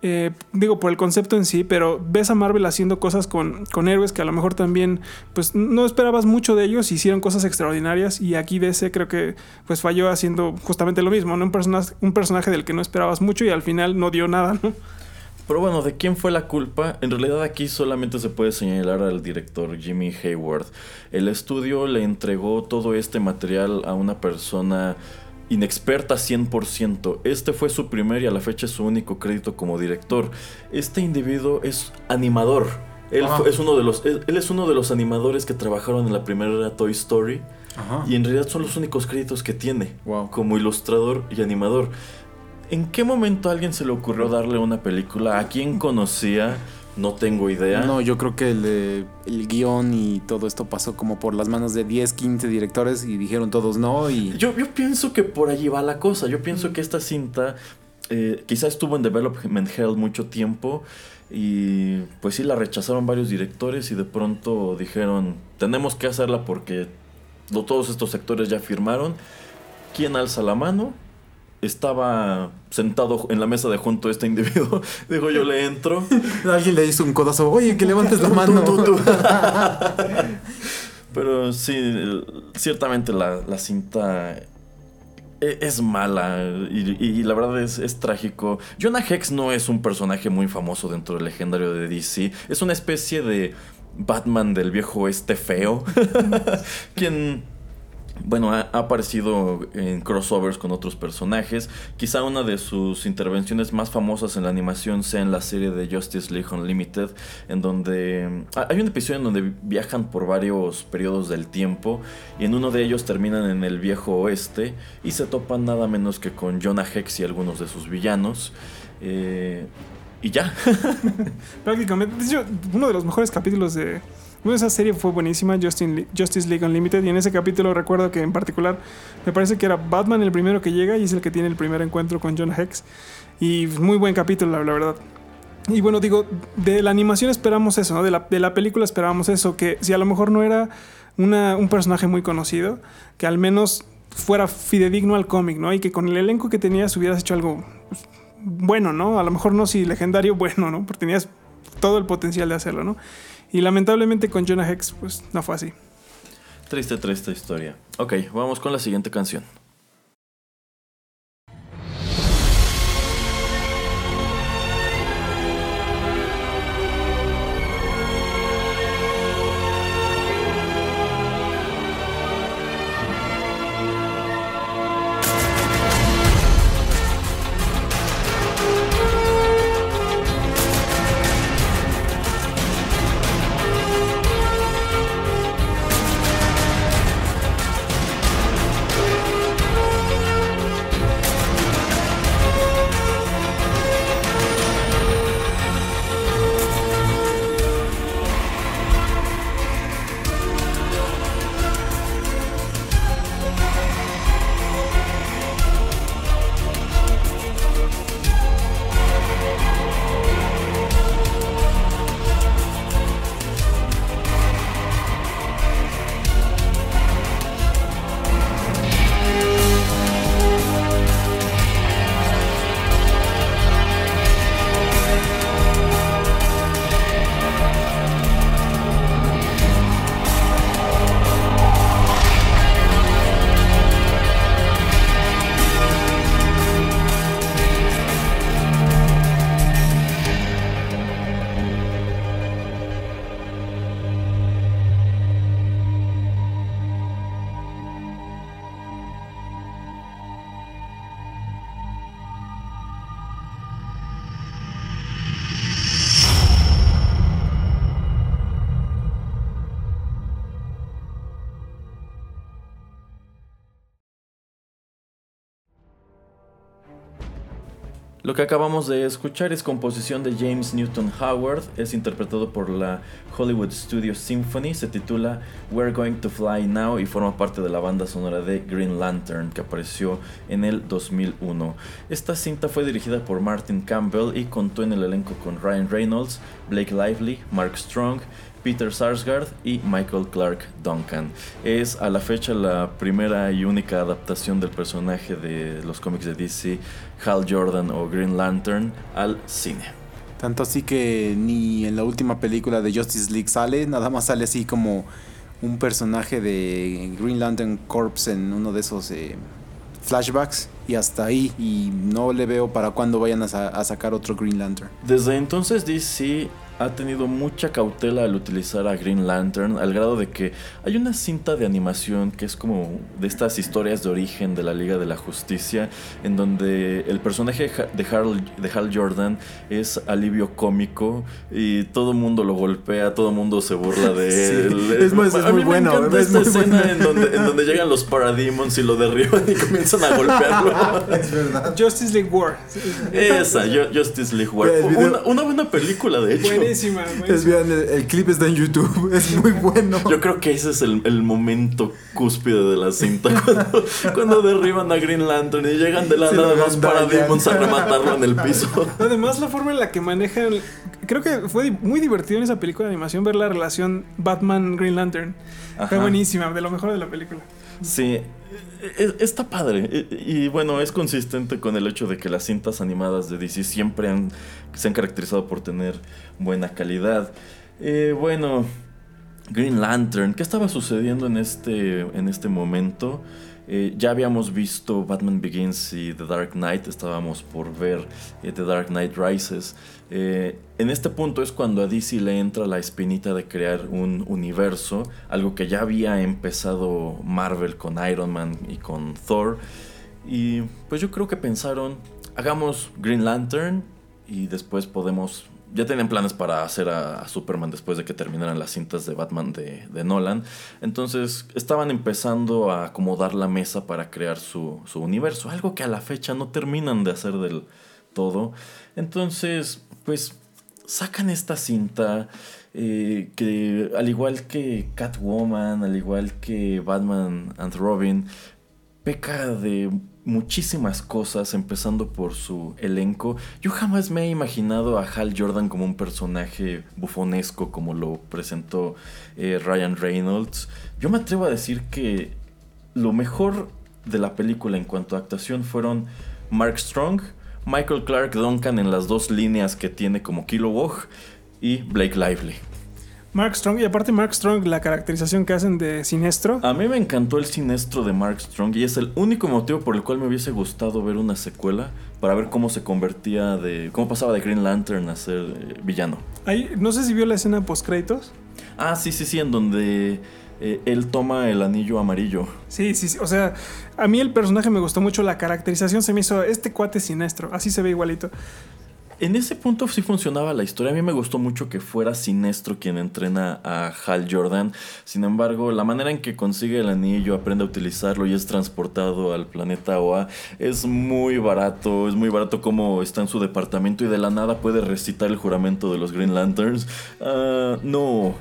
Eh, digo, por el concepto en sí, pero ves a Marvel haciendo cosas con, con, héroes que a lo mejor también, pues no esperabas mucho de ellos, hicieron cosas extraordinarias y aquí DC creo que pues falló haciendo justamente lo mismo, ¿no? Un personaje, un personaje del que no esperabas mucho y al final no dio nada, ¿no? Pero bueno, ¿de quién fue la culpa? En realidad aquí solamente se puede señalar al director Jimmy Hayward. El estudio le entregó todo este material a una persona inexperta 100%. Este fue su primer y a la fecha su único crédito como director. Este individuo es animador. Él, es uno de los, él, es uno de los animadores que trabajaron en la primera Toy Story. Y en realidad son los únicos créditos que tiene como ilustrador y animador. ¿En qué momento a alguien se le ocurrió darle una película? ¿A quién conocía? No tengo idea. No, yo creo que el, el guion y todo esto pasó como por las manos de 10, 15 directores y dijeron todos no. Y... Yo, yo pienso que por allí va la cosa. Yo pienso que esta cinta eh, quizá estuvo en Development Hell mucho tiempo y pues sí la rechazaron varios directores y de pronto dijeron tenemos que hacerla porque todos estos sectores ya firmaron. ¿Quién alza la mano? Estaba sentado en la mesa de junto a este individuo. *laughs* Digo, yo le entro. *laughs* Alguien le hizo un codazo. Oye, que levantes la mano. *laughs* Pero sí, ciertamente la, cinta e, es mala y, la verdad es, es, trágico. Jonah Hex no es un personaje muy famoso dentro del legendario de DC. Es una especie de Batman del viejo oeste feo. quien bueno, ha, aparecido en crossovers con otros personajes. Quizá una de sus intervenciones más famosas en la animación sea en la serie de Justice League Unlimited, en donde ah, hay un episodio en donde viajan por varios periodos del tiempo y en uno de ellos terminan en el viejo oeste y se topan nada menos que con Jonah Hex y algunos de sus villanos. Eh, y ya. *laughs* Prácticamente, uno de los mejores capítulos de bueno, esa serie fue buenísima, Justice League Unlimited, y en ese capítulo recuerdo que en particular me parece que era Batman el primero que llega y es el que tiene el primer encuentro con John Hex. Y muy buen capítulo, la verdad. Y bueno, digo, de la animación esperamos eso, ¿no? De la, de la película esperábamos eso, que si a lo mejor no era una, un personaje muy conocido, que al menos fuera fidedigno al cómic, ¿no? Y que con el elenco que tenías hubieras hecho algo bueno, ¿no? A lo mejor no si legendario, *laughs* bueno, ¿no? Porque tenías todo el potencial de hacerlo, ¿no? Y lamentablemente con Jonah Hex, pues no fue así. Triste, triste historia. Ok, vamos con la siguiente canción. Que acabamos de escuchar es composición de James Newton Howard, es interpretado por la Hollywood Studio Symphony, se titula We're Going to Fly Now y forma parte de la banda sonora de Green Lantern que apareció en el 2001. Esta cinta fue dirigida por Martin Campbell y contó en el elenco con Ryan Reynolds, Blake Lively, Mark Strong, Peter Sarsgaard y Michael Clark Duncan. Es a la fecha la primera y única adaptación del personaje de los cómics de DC, Hal Jordan o Green Lantern, al cine. Tanto así que ni en la última película de Justice League sale, nada más sale así como un personaje de Green Lantern Corps en uno de esos eh, flashbacks y hasta ahí y no le veo para cuándo vayan a, a sacar otro Green Lantern. Desde entonces DC ha tenido mucha cautela al utilizar a Green Lantern, al grado de que hay una cinta de animación que es como de estas historias de origen de la Liga de la Justicia, en donde el personaje de Hal, de Hal Jordan es alivio cómico y todo el mundo lo golpea, todo el mundo se burla de *laughs* él. Es, muy, a mí bueno. Me encanta esta escena en donde, en donde llegan los Parademons y lo derriban y *laughs* comienzan a golpearlo. *laughs* es verdad. Justice League War. Esa, Justice League War. Una, una, buena película, de hecho. Buenísima, buenísima. El, el, clip está en YouTube, *laughs* es muy bueno. Yo creo que ese es el, el momento cúspide de la cinta. *laughs* Cuando, cuando, derriban a Green Lantern y llegan de la nada los Parademons a rematarlo en el piso. *laughs* Además, la forma en la que manejan. Creo que fue muy divertido en esa película de animación ver la relación Batman-Green Lantern. Ajá. Fue buenísima, de lo mejor de la película. Sí, está padre. Y, bueno, es consistente con el hecho de que las cintas animadas de DC siempre se han caracterizado por tener buena calidad. Eh, bueno, Green Lantern, ¿qué estaba sucediendo en este, en este momento? Eh, ya habíamos visto Batman Begins y The Dark Knight, estábamos por ver eh, The Dark Knight Rises. Eh, en este punto es cuando a DC le entra la espinita de crear un universo, algo que ya había empezado Marvel con Iron Man y con Thor. Y pues yo creo que pensaron, hagamos Green Lantern y después podemos ya tenían planes para hacer a, Superman después de que terminaran las cintas de Batman de, de, Nolan. Entonces estaban empezando a acomodar la mesa para crear su, su, universo. Algo que a la fecha no terminan de hacer del todo. Entonces, pues sacan esta cinta eh, que al igual que Catwoman, al igual que Batman and Robin, peca de muchísimas cosas, empezando por su elenco. Yo jamás me he imaginado a Hal Jordan como un personaje bufonesco como lo presentó eh, Ryan Reynolds. Yo me atrevo a decir que lo mejor de la película en cuanto a actuación fueron Mark Strong, Michael Clark Duncan en las dos líneas que tiene como Kilowog y Blake Lively. Mark Strong, y aparte Mark Strong, la caracterización que hacen de Sinestro. A mí me encantó el Sinestro de Mark Strong y es el único motivo por el cual me hubiese gustado ver una secuela para ver cómo se convertía de. cómo pasaba de Green Lantern a ser eh, villano. Ahí, no sé si vio la escena post créditos. Ah, sí, sí, sí, en donde eh, él toma el anillo amarillo. Sí, sí, sí. O sea, a mí el personaje me gustó mucho, la caracterización se me hizo este cuate Sinestro, así se ve igualito. En ese punto sí funcionaba la historia. A mí me gustó mucho que fuera Sinestro quien entrena a Hal Jordan. Sin embargo, la manera en que consigue el anillo, aprende a utilizarlo y es transportado al planeta Oa es muy barato. Es muy barato como está en su departamento y de la nada puede recitar el juramento de los Green Lanterns. Ah, no.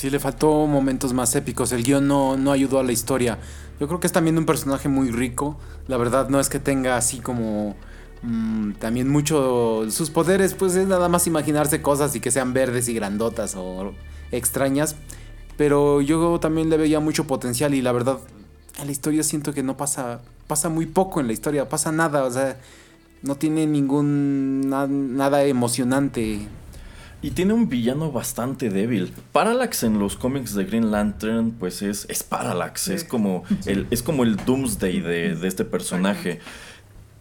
Sí, le faltó momentos más épicos. El guion no, no ayudó a la historia. Yo creo que es también un personaje muy rico. La verdad no es que tenga así como Mm, también mucho sus poderes, pues es nada más imaginarse cosas y que sean verdes y grandotas o extrañas. Pero yo también le veía mucho potencial y la verdad, en la historia siento que no pasa, pasa muy poco en la historia, pasa nada, o sea, no tiene ningún nada emocionante. Y tiene un villano bastante débil. Parallax en los cómics de Green Lantern, pues es, es Parallax, es, como el, es como el Doomsday de, de este personaje.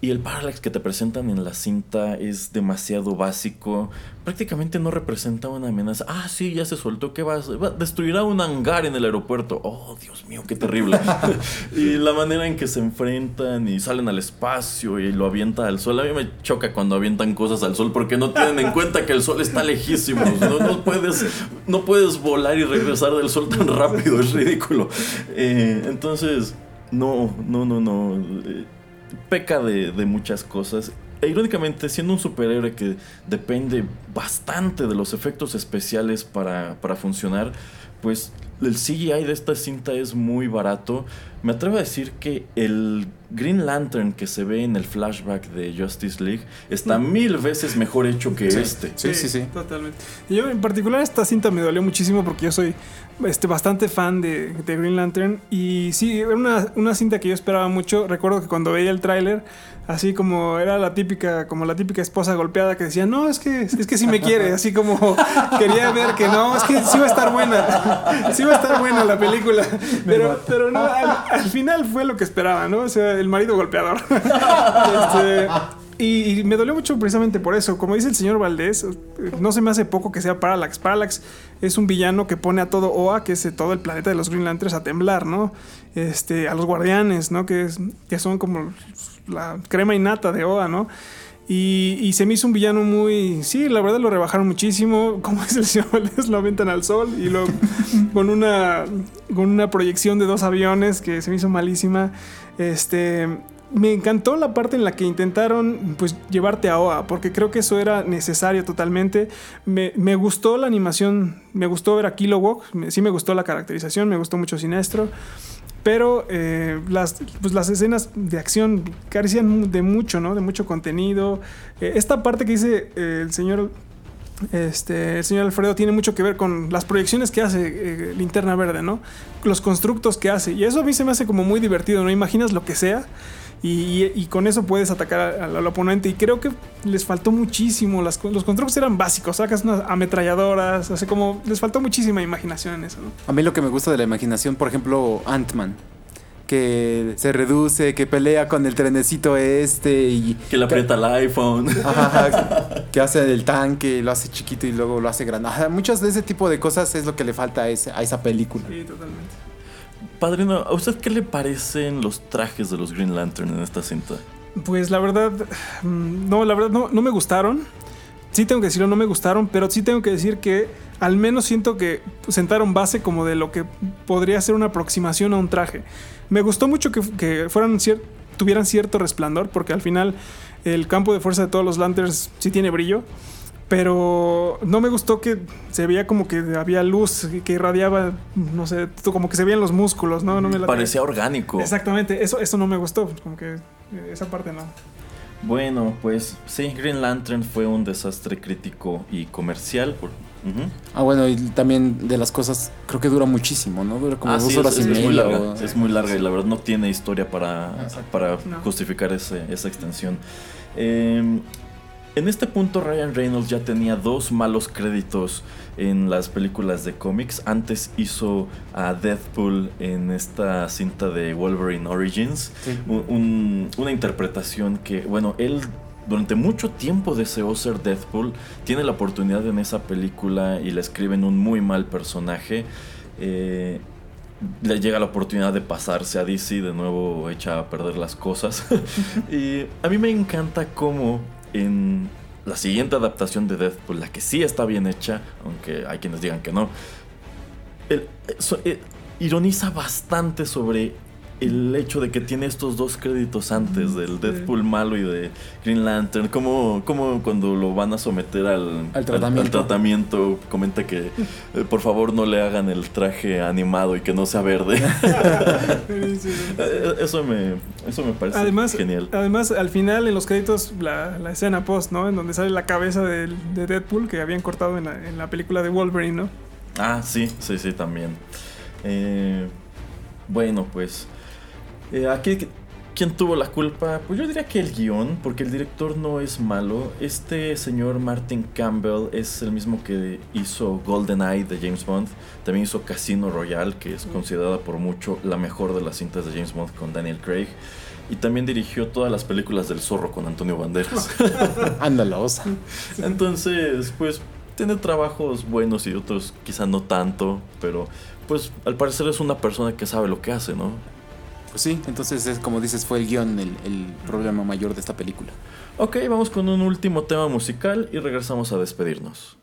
Y el parallax que te presentan en la cinta es demasiado básico. Prácticamente no representa una amenaza. Ah, sí, ya se soltó. ¿Qué vas? Va, destruirá un hangar en el aeropuerto. Oh, Dios mío, qué terrible. *laughs* y la manera en que se enfrentan y salen al espacio y lo avienta al sol. A mí me choca cuando avientan cosas al sol porque no tienen en cuenta que el sol está lejísimo. No, puedes, no puedes volar y regresar del sol tan rápido. Es ridículo. Eh, entonces, no, no, no, no. Eh, peca de, muchas cosas. E irónicamente, siendo un superhéroe que depende bastante de los efectos especiales para, para funcionar, pues el CGI de esta cinta es muy barato. Me atrevo a decir que el Green Lantern que se ve en el flashback de Justice League está mil veces mejor hecho que este. Sí, sí, sí. Totalmente. Y yo en particular esta cinta me dolió muchísimo porque yo soy este, bastante fan de, Green Lantern. Y sí, era una, una, cinta que yo esperaba mucho. Recuerdo que cuando veía el tráiler, así como era la típica, como la típica esposa golpeada que decía, no, es que, es que sí me quiere. *laughs* Así como quería ver que no, es que sí va a estar buena. *laughs* Sí va a estar buena la película. Pero, pero no, al, final fue lo que esperaba, ¿no? O sea, el marido golpeador. *laughs* Este, y, me dolió mucho precisamente por eso. Como dice el señor Valdés, no se me hace poco que sea Parallax. Parallax es un villano que pone a todo Oa, que es todo el planeta de los Green Lanterns, a temblar, ¿no? Este, a los guardianes, ¿no? Que, es, que son como la crema innata de Oa, ¿no? Y, se me hizo un villano muy. Sí, la verdad lo rebajaron muchísimo. *laughs* Como es el señor Valdés, lo aventan al sol y lo. *laughs* con una. con una proyección de dos aviones que se me hizo malísima. Este me encantó la parte en la que intentaron pues llevarte a OA, porque creo que eso era necesario totalmente. Me, gustó la animación, me gustó ver a Kilowog, sí me gustó la caracterización, me gustó mucho Sinestro, pero eh, las, pues, las escenas de acción carecían de mucho, ¿no? De mucho contenido. Eh, esta parte que dice eh, el señor este, el señor Alfredo tiene mucho que ver con las proyecciones que hace Linterna Verde, ¿no? Los constructos que hace. Y eso a mí se me hace como muy divertido, ¿no? Imaginas lo que sea y, con eso puedes atacar al, oponente. Y creo que les faltó muchísimo. Las, los controles eran básicos. Sacas unas ametralladoras. Así como les faltó muchísima imaginación en eso. ¿no? A mí lo que me gusta de la imaginación, por ejemplo, Ant-Man que se reduce, que pelea con el trenecito este y... Que le aprieta el iPhone. *laughs* que hace el tanque, lo hace chiquito y luego lo hace grande. Muchas de ese tipo de cosas es lo que le falta a, a esa película. Sí, totalmente. Padrino, ¿a usted qué le parecen los trajes de los Green Lantern en esta cinta? Pues la verdad, no, la verdad no, me gustaron. Sí tengo que decirlo, no me gustaron, pero sí tengo que decir que al menos siento que sentaron base como de lo que podría ser una aproximación a un traje. Me gustó mucho que, fueran tuvieran cierto resplandor, porque al final el campo de fuerza de todos los Lanterns sí tiene brillo. Pero no me gustó que se veía como que había luz que irradiaba, no sé, como que se veían los músculos, ¿no? no me Parecía orgánico. Exactamente, eso, eso no me gustó, como que eh, esa parte no. Bueno, pues sí, Green Lantern fue un desastre crítico y comercial. Ah, bueno, y también de las cosas, creo que dura muchísimo, ¿no? Dura como ah, dos horas es, y es Muy larga, Es muy larga y la verdad no tiene historia para, para justificar ese, esa extensión. Eh, en este punto Ryan Reynolds ya tenía dos malos créditos en las películas de cómics. Antes hizo a Deadpool en esta cinta de Wolverine Origins. una interpretación que, bueno, él durante mucho tiempo deseó ser Deadpool. Tiene la oportunidad en esa película y le escriben un muy mal personaje. Eh, le llega la oportunidad de pasarse a DC, de nuevo echa a perder las cosas. *laughs* y a mí me encanta cómo en la siguiente adaptación de Deadpool, la que sí está bien hecha, aunque hay quienes digan que no, el, eh, ironiza bastante sobre el hecho de que tiene estos dos créditos antes del Deadpool malo y de Green Lantern, como, como cuando lo van a someter al, al, tratamiento. comenta que *laughs* eh, por favor no le hagan el traje animado y que no sea verde. *laughs* Eh, eso, me, eso me parece además, genial. Además, al final en los créditos, la, la escena post, ¿no? En donde sale la cabeza de, de Deadpool que habían cortado en la, en la película de Wolverine, ¿no? Ah, sí, sí, sí, también. Eh, bueno, pues eh, aquí, ¿quién tuvo la culpa? Pues yo diría que el guion, porque el director no es malo. Este señor Martin Campbell es el mismo que hizo GoldenEye de James Bond. También hizo Casino Royale, que es considerada por mucho la mejor de las cintas de James Bond con Daniel Craig. Y también dirigió todas las películas del zorro con Antonio Banderas. *laughs* Andalosa. *laughs* Entonces, pues tiene trabajos buenos y otros quizá no tanto, pero pues al parecer es una persona que sabe lo que hace, ¿no? Pues sí, entonces es como dices, fue el guion el, el problema mayor de esta película. Ok, vamos con un último tema musical y regresamos a despedirnos.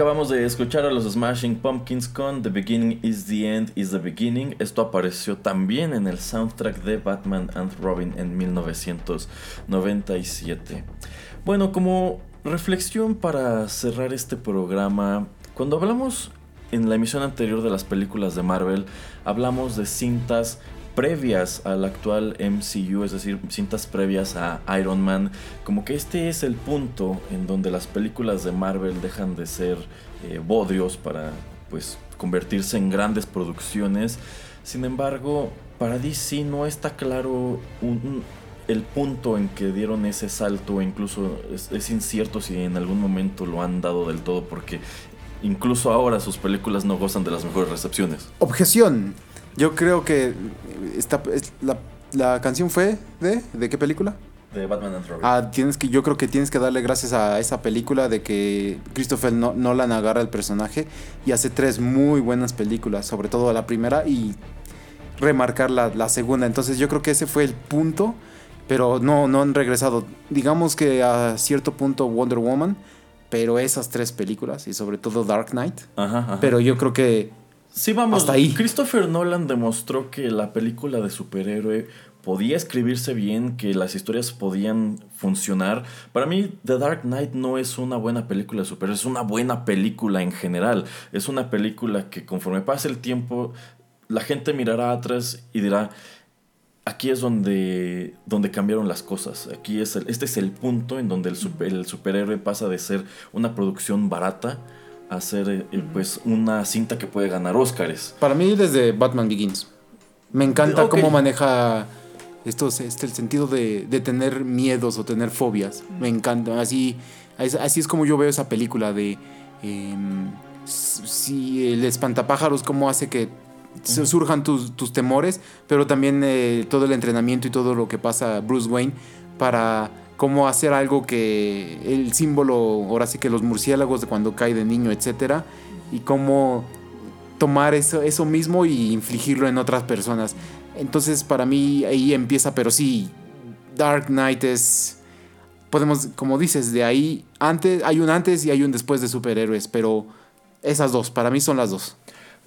Acabamos de escuchar a los Smashing Pumpkins con The Beginning is the End is the Beginning. Esto apareció también en el soundtrack de Batman and Robin en 1997. Bueno, como reflexión para cerrar este programa, cuando hablamos en la emisión anterior de las películas de Marvel, hablamos de cintas previas al actual MCU, es decir, cintas previas a Iron Man, como que este es el punto en donde las películas de Marvel dejan de ser eh, bodrios para pues convertirse en grandes producciones. Sin embargo, para DC no está claro el punto en que dieron ese salto, incluso es, es incierto si en algún momento lo han dado del todo porque incluso ahora sus películas no gozan de las mejores recepciones. Objeción. Yo creo que esta, la, la canción fue de ¿de qué película? De Batman and Robin. Ah, tienes que, yo creo que tienes que darle gracias a esa película de que Christopher Nolan agarra el personaje y hace tres muy buenas películas, sobre todo la primera y remarcar la, la segunda. Entonces yo creo que ese fue el punto, pero no, no han regresado. Digamos que a cierto punto Wonder Woman, pero esas tres películas y sobre todo Dark Knight. Ajá, ajá. Pero yo creo que Sí, vamos. Hasta ahí. Christopher Nolan demostró que la película de superhéroe podía escribirse bien, que las historias podían funcionar. Para mí, The Dark Knight no es una buena película de superhéroes, es una buena película en general. Es una película que conforme pase el tiempo, la gente mirará atrás y dirá, aquí es donde, donde cambiaron las cosas. Aquí es el, este es el punto en donde el, super, el superhéroe pasa de ser una producción barata hacer eh, pues una cinta que puede ganar Oscars. Para mí desde Batman Begins. Me encanta okay. cómo maneja esto, este, el sentido de, de, tener miedos o tener fobias. Me encanta. Así, así es como yo veo esa película de eh, si el espantapájaros, cómo hace que uh -huh. surjan tus, tus, temores, pero también eh, todo el entrenamiento y todo lo que pasa Bruce Wayne para cómo hacer algo que el símbolo, ahora sí que los murciélagos de cuando cae de niño, etcétera, y cómo tomar eso, eso mismo y infligirlo en otras personas. Entonces, para mí ahí empieza, pero sí, Dark Knight es podemos, como dices, de ahí antes hay un antes y hay un después de superhéroes, pero esas dos, para mí son las dos.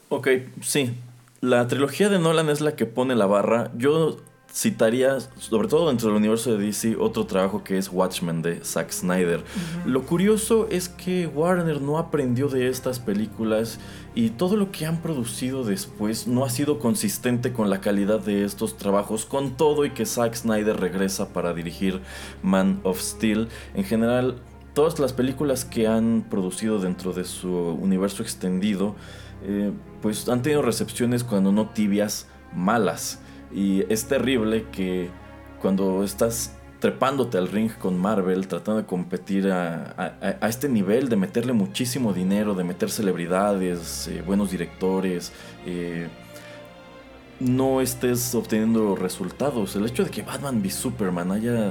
Ok, sí. La trilogía de Nolan es la que pone la barra. Yo citaría, sobre todo dentro del universo de DC, otro trabajo que es Watchmen de Zack Snyder. Uh -huh. Lo curioso es que Warner no aprendió de estas películas y todo lo que han producido después no ha sido consistente con la calidad de estos trabajos, con todo y que Zack Snyder regresa para dirigir Man of Steel. En general, todas las películas que han producido dentro de su universo extendido, eh, pues han tenido recepciones cuando no tibias, malas. Y es terrible que cuando estás trepándote al ring con Marvel, tratando de competir a, este nivel, de meterle muchísimo dinero, de meter celebridades, eh, buenos directores, eh, no estés obteniendo resultados. El hecho de que Batman v Superman haya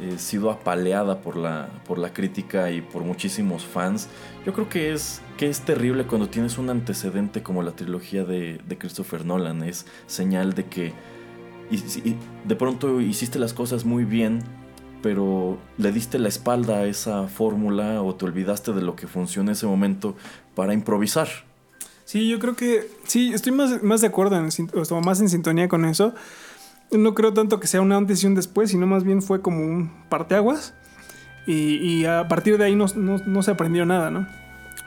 eh, sido apaleada por la, por la crítica y por muchísimos fans, yo creo que es, que es terrible cuando tienes un antecedente como la trilogía de, de Christopher Nolan. Es señal de que y, de pronto hiciste las cosas muy bien, pero le diste la espalda a esa fórmula o te olvidaste de lo que funciona en ese momento para improvisar. Sí, yo creo que sí, estoy más, más de acuerdo, en, o más en sintonía con eso. No creo tanto que sea una antes y un después, sino más bien fue como un parteaguas. Y, y a partir de ahí no se aprendió nada, ¿no?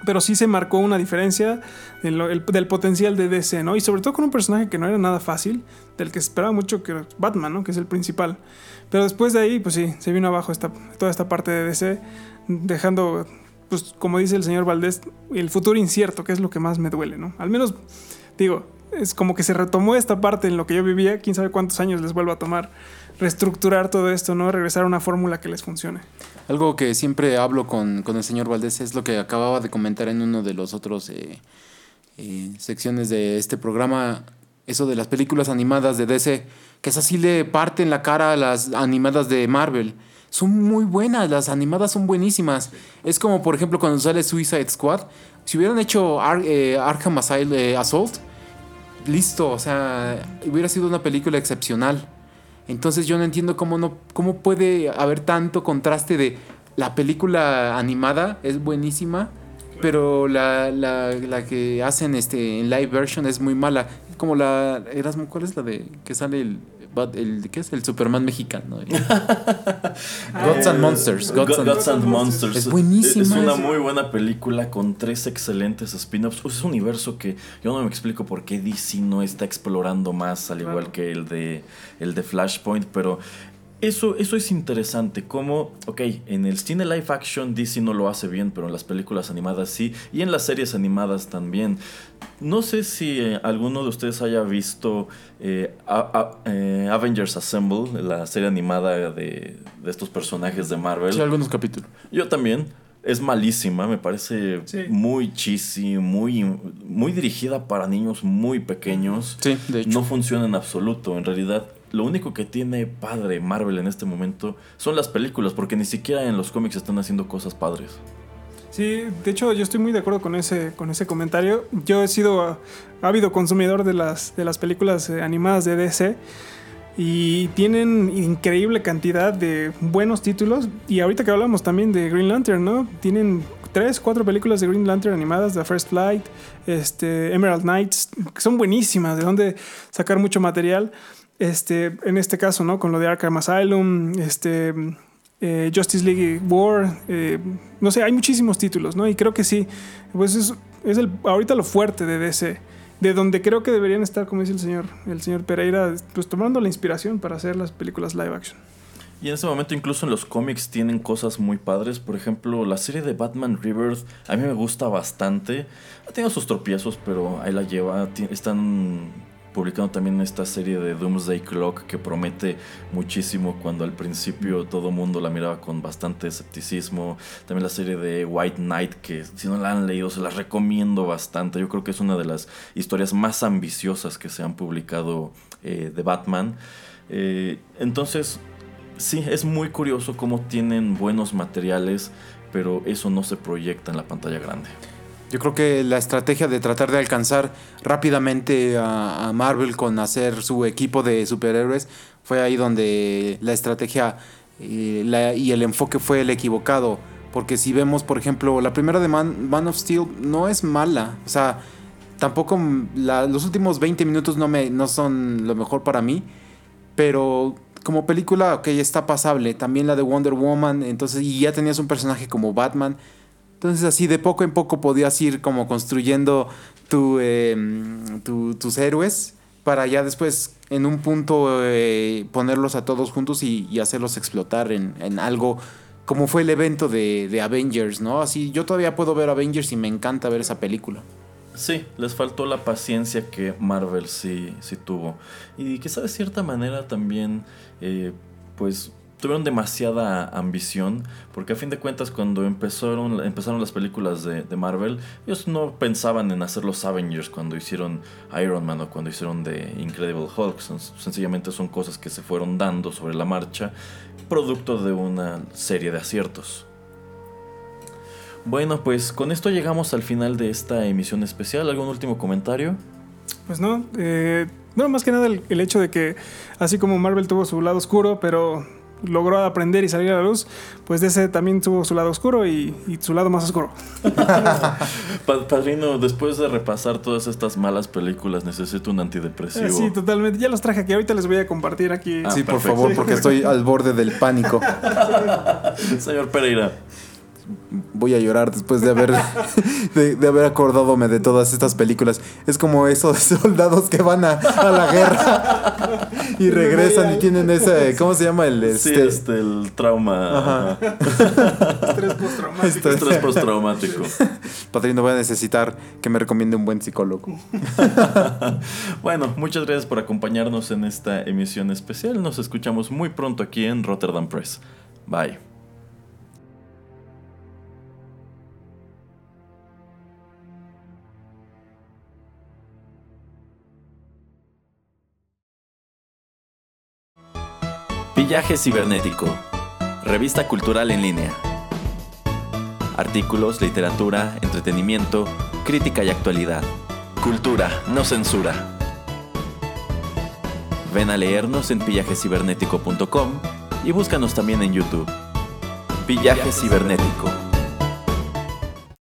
Pero sí se marcó una diferencia del, potencial de DC, ¿no? Y sobre todo con un personaje que no era nada fácil, del que esperaba mucho que Batman, ¿no? Que es el principal. Pero después de ahí, pues sí, se vino abajo esta, toda esta parte de DC, dejando, pues como dice el señor Valdés, el futuro incierto, que es lo que más me duele, ¿no? Al menos, digo, es como que se retomó esta parte en lo que yo vivía, quién sabe cuántos años les vuelva a tomar reestructurar todo esto, ¿no? Regresar a una fórmula que les funcione. Algo que siempre hablo con, el señor Valdés es lo que acababa de comentar en uno de los otros eh, eh, secciones de este programa, eso de las películas animadas de DC, que es así le parten la cara a las animadas de Marvel. Son muy buenas, las animadas son buenísimas. Es como, por ejemplo, cuando sale Suicide Squad. Si hubieran hecho eh, Arkham Assault, listo, o sea, hubiera sido una película excepcional. Entonces yo no entiendo cómo, no, cómo puede haber tanto contraste de la película animada es buenísima, pero la, la, la, que hacen este, en live version es muy mala. Como la Erasmo, ¿cuál es la de que sale el el, ¿qué es? El Superman mexicano. Gods and Monsters. Gods, and, Monsters. Es buenísima. Es una muy buena película con tres excelentes spin-offs. Es un universo que yo no me explico por qué DC no está explorando más, al igual que el de, el de Flashpoint, pero eso, eso es interesante, como, ok, en el cine live action DC no lo hace bien, pero en las películas animadas sí, y en las series animadas también. No sé si eh, alguno de ustedes haya visto eh, eh, Avengers Assemble, la serie animada de, de, estos personajes de Marvel. Sí, algunos capítulos. Yo también. Es malísima, me parece muy cheesy, muy, muy dirigida para niños muy pequeños. Sí, de hecho. No funciona en absoluto. En realidad, lo único que tiene padre Marvel en este momento son las películas, porque ni siquiera en los cómics están haciendo cosas padres. Sí, de hecho yo estoy muy de acuerdo con ese, con ese comentario. Yo he sido ávido consumidor de las, de las películas eh, animadas de DC y tienen increíble cantidad de buenos títulos. Y ahorita que hablamos también de Green Lantern, ¿no? Tienen tres, cuatro películas de Green Lantern animadas, The First Flight, este, Emerald Knights, que son buenísimas, de donde sacar mucho material. Este, en este caso, ¿no? Con lo de Arkham Asylum, este, eh, Justice League War, eh, no sé, hay muchísimos títulos, ¿no? Y creo que sí, pues es, es el, ahorita lo fuerte de DC, de donde creo que deberían estar, como dice el señor, el señor Pereira, pues tomando la inspiración para hacer las películas live action. Y en ese momento incluso en los cómics tienen cosas muy padres. Por ejemplo, la serie de Batman Rebirth a mí me gusta bastante. Ha tenido sus tropiezos, pero ahí la lleva. Están publicando también esta serie de Doomsday Clock que promete muchísimo cuando al principio todo mundo la miraba con bastante escepticismo. También la serie de White Knight que si no la han leído se la recomiendo bastante. Yo creo que es una de las historias más ambiciosas que se han publicado eh, de Batman. Eh, entonces, sí, es muy curioso cómo tienen buenos materiales, pero eso no se proyecta en la pantalla grande. Yo creo que la estrategia de tratar de alcanzar rápidamente a, Marvel con hacer su equipo de superhéroes fue ahí donde la estrategia eh, y el enfoque fue el equivocado. Porque si vemos, por ejemplo, la primera de Man, of Steel no es mala. O sea, tampoco los últimos 20 minutos no, me, no son lo mejor para mí. Pero como película, ok, está pasable. También la de Wonder Woman. Entonces, y ya tenías un personaje como Batman. Entonces así de poco en poco podías ir como construyendo em, tus héroes para ya después en un punto eh, ponerlos a todos juntos y, hacerlos explotar en, algo como fue el evento de, Avengers, ¿no? Así yo todavía puedo ver Avengers y me encanta ver esa película. Sí, les faltó la paciencia que Marvel sí, sí tuvo. Y quizá de cierta manera también, eh, pues tuvieron demasiada ambición, porque a fin de cuentas cuando empezaron, empezaron las películas de, Marvel, ellos no pensaban en hacer los Avengers cuando hicieron Iron Man o cuando hicieron The Incredible Hulk, sencillamente son cosas que se fueron dando sobre la marcha, producto de una serie de aciertos. Bueno, pues con esto llegamos al final de esta emisión especial. ¿Algún último comentario? Pues no, eh, no, más que nada el hecho de que así como Marvel tuvo su lado oscuro, pero logró aprender y salir a la luz, pues de ese también tuvo su lado oscuro y, y su lado más oscuro. *laughs* Padrino, después de repasar todas estas malas películas, necesito un antidepresivo. Eh, sí, totalmente. Ya los traje aquí, ahorita les voy a compartir aquí. Ah, sí, por favor, porque estoy al borde del pánico. *laughs* Señor Pereira voy a llorar después de haber *laughs* de, de, haber acordadome de todas estas películas. Es como esos *laughs* soldados que van a, a la guerra y regresan y tienen ese, ¿cómo se llama el este? Sí, este el trauma. Estrés postraumático. Estrés postraumático. *laughs* Padrino, voy a necesitar que me recomiende un buen psicólogo. bueno, muchas gracias por acompañarnos en esta emisión especial. Nos escuchamos muy pronto aquí en Rotterdam Press. Bye. Viaje Cibernético, revista cultural en línea. Artículos, literatura, entretenimiento, crítica y actualidad. Cultura, no censura. Ven a leernos en pillajecibernético.com y búscanos también en YouTube. Villaje Cibernético.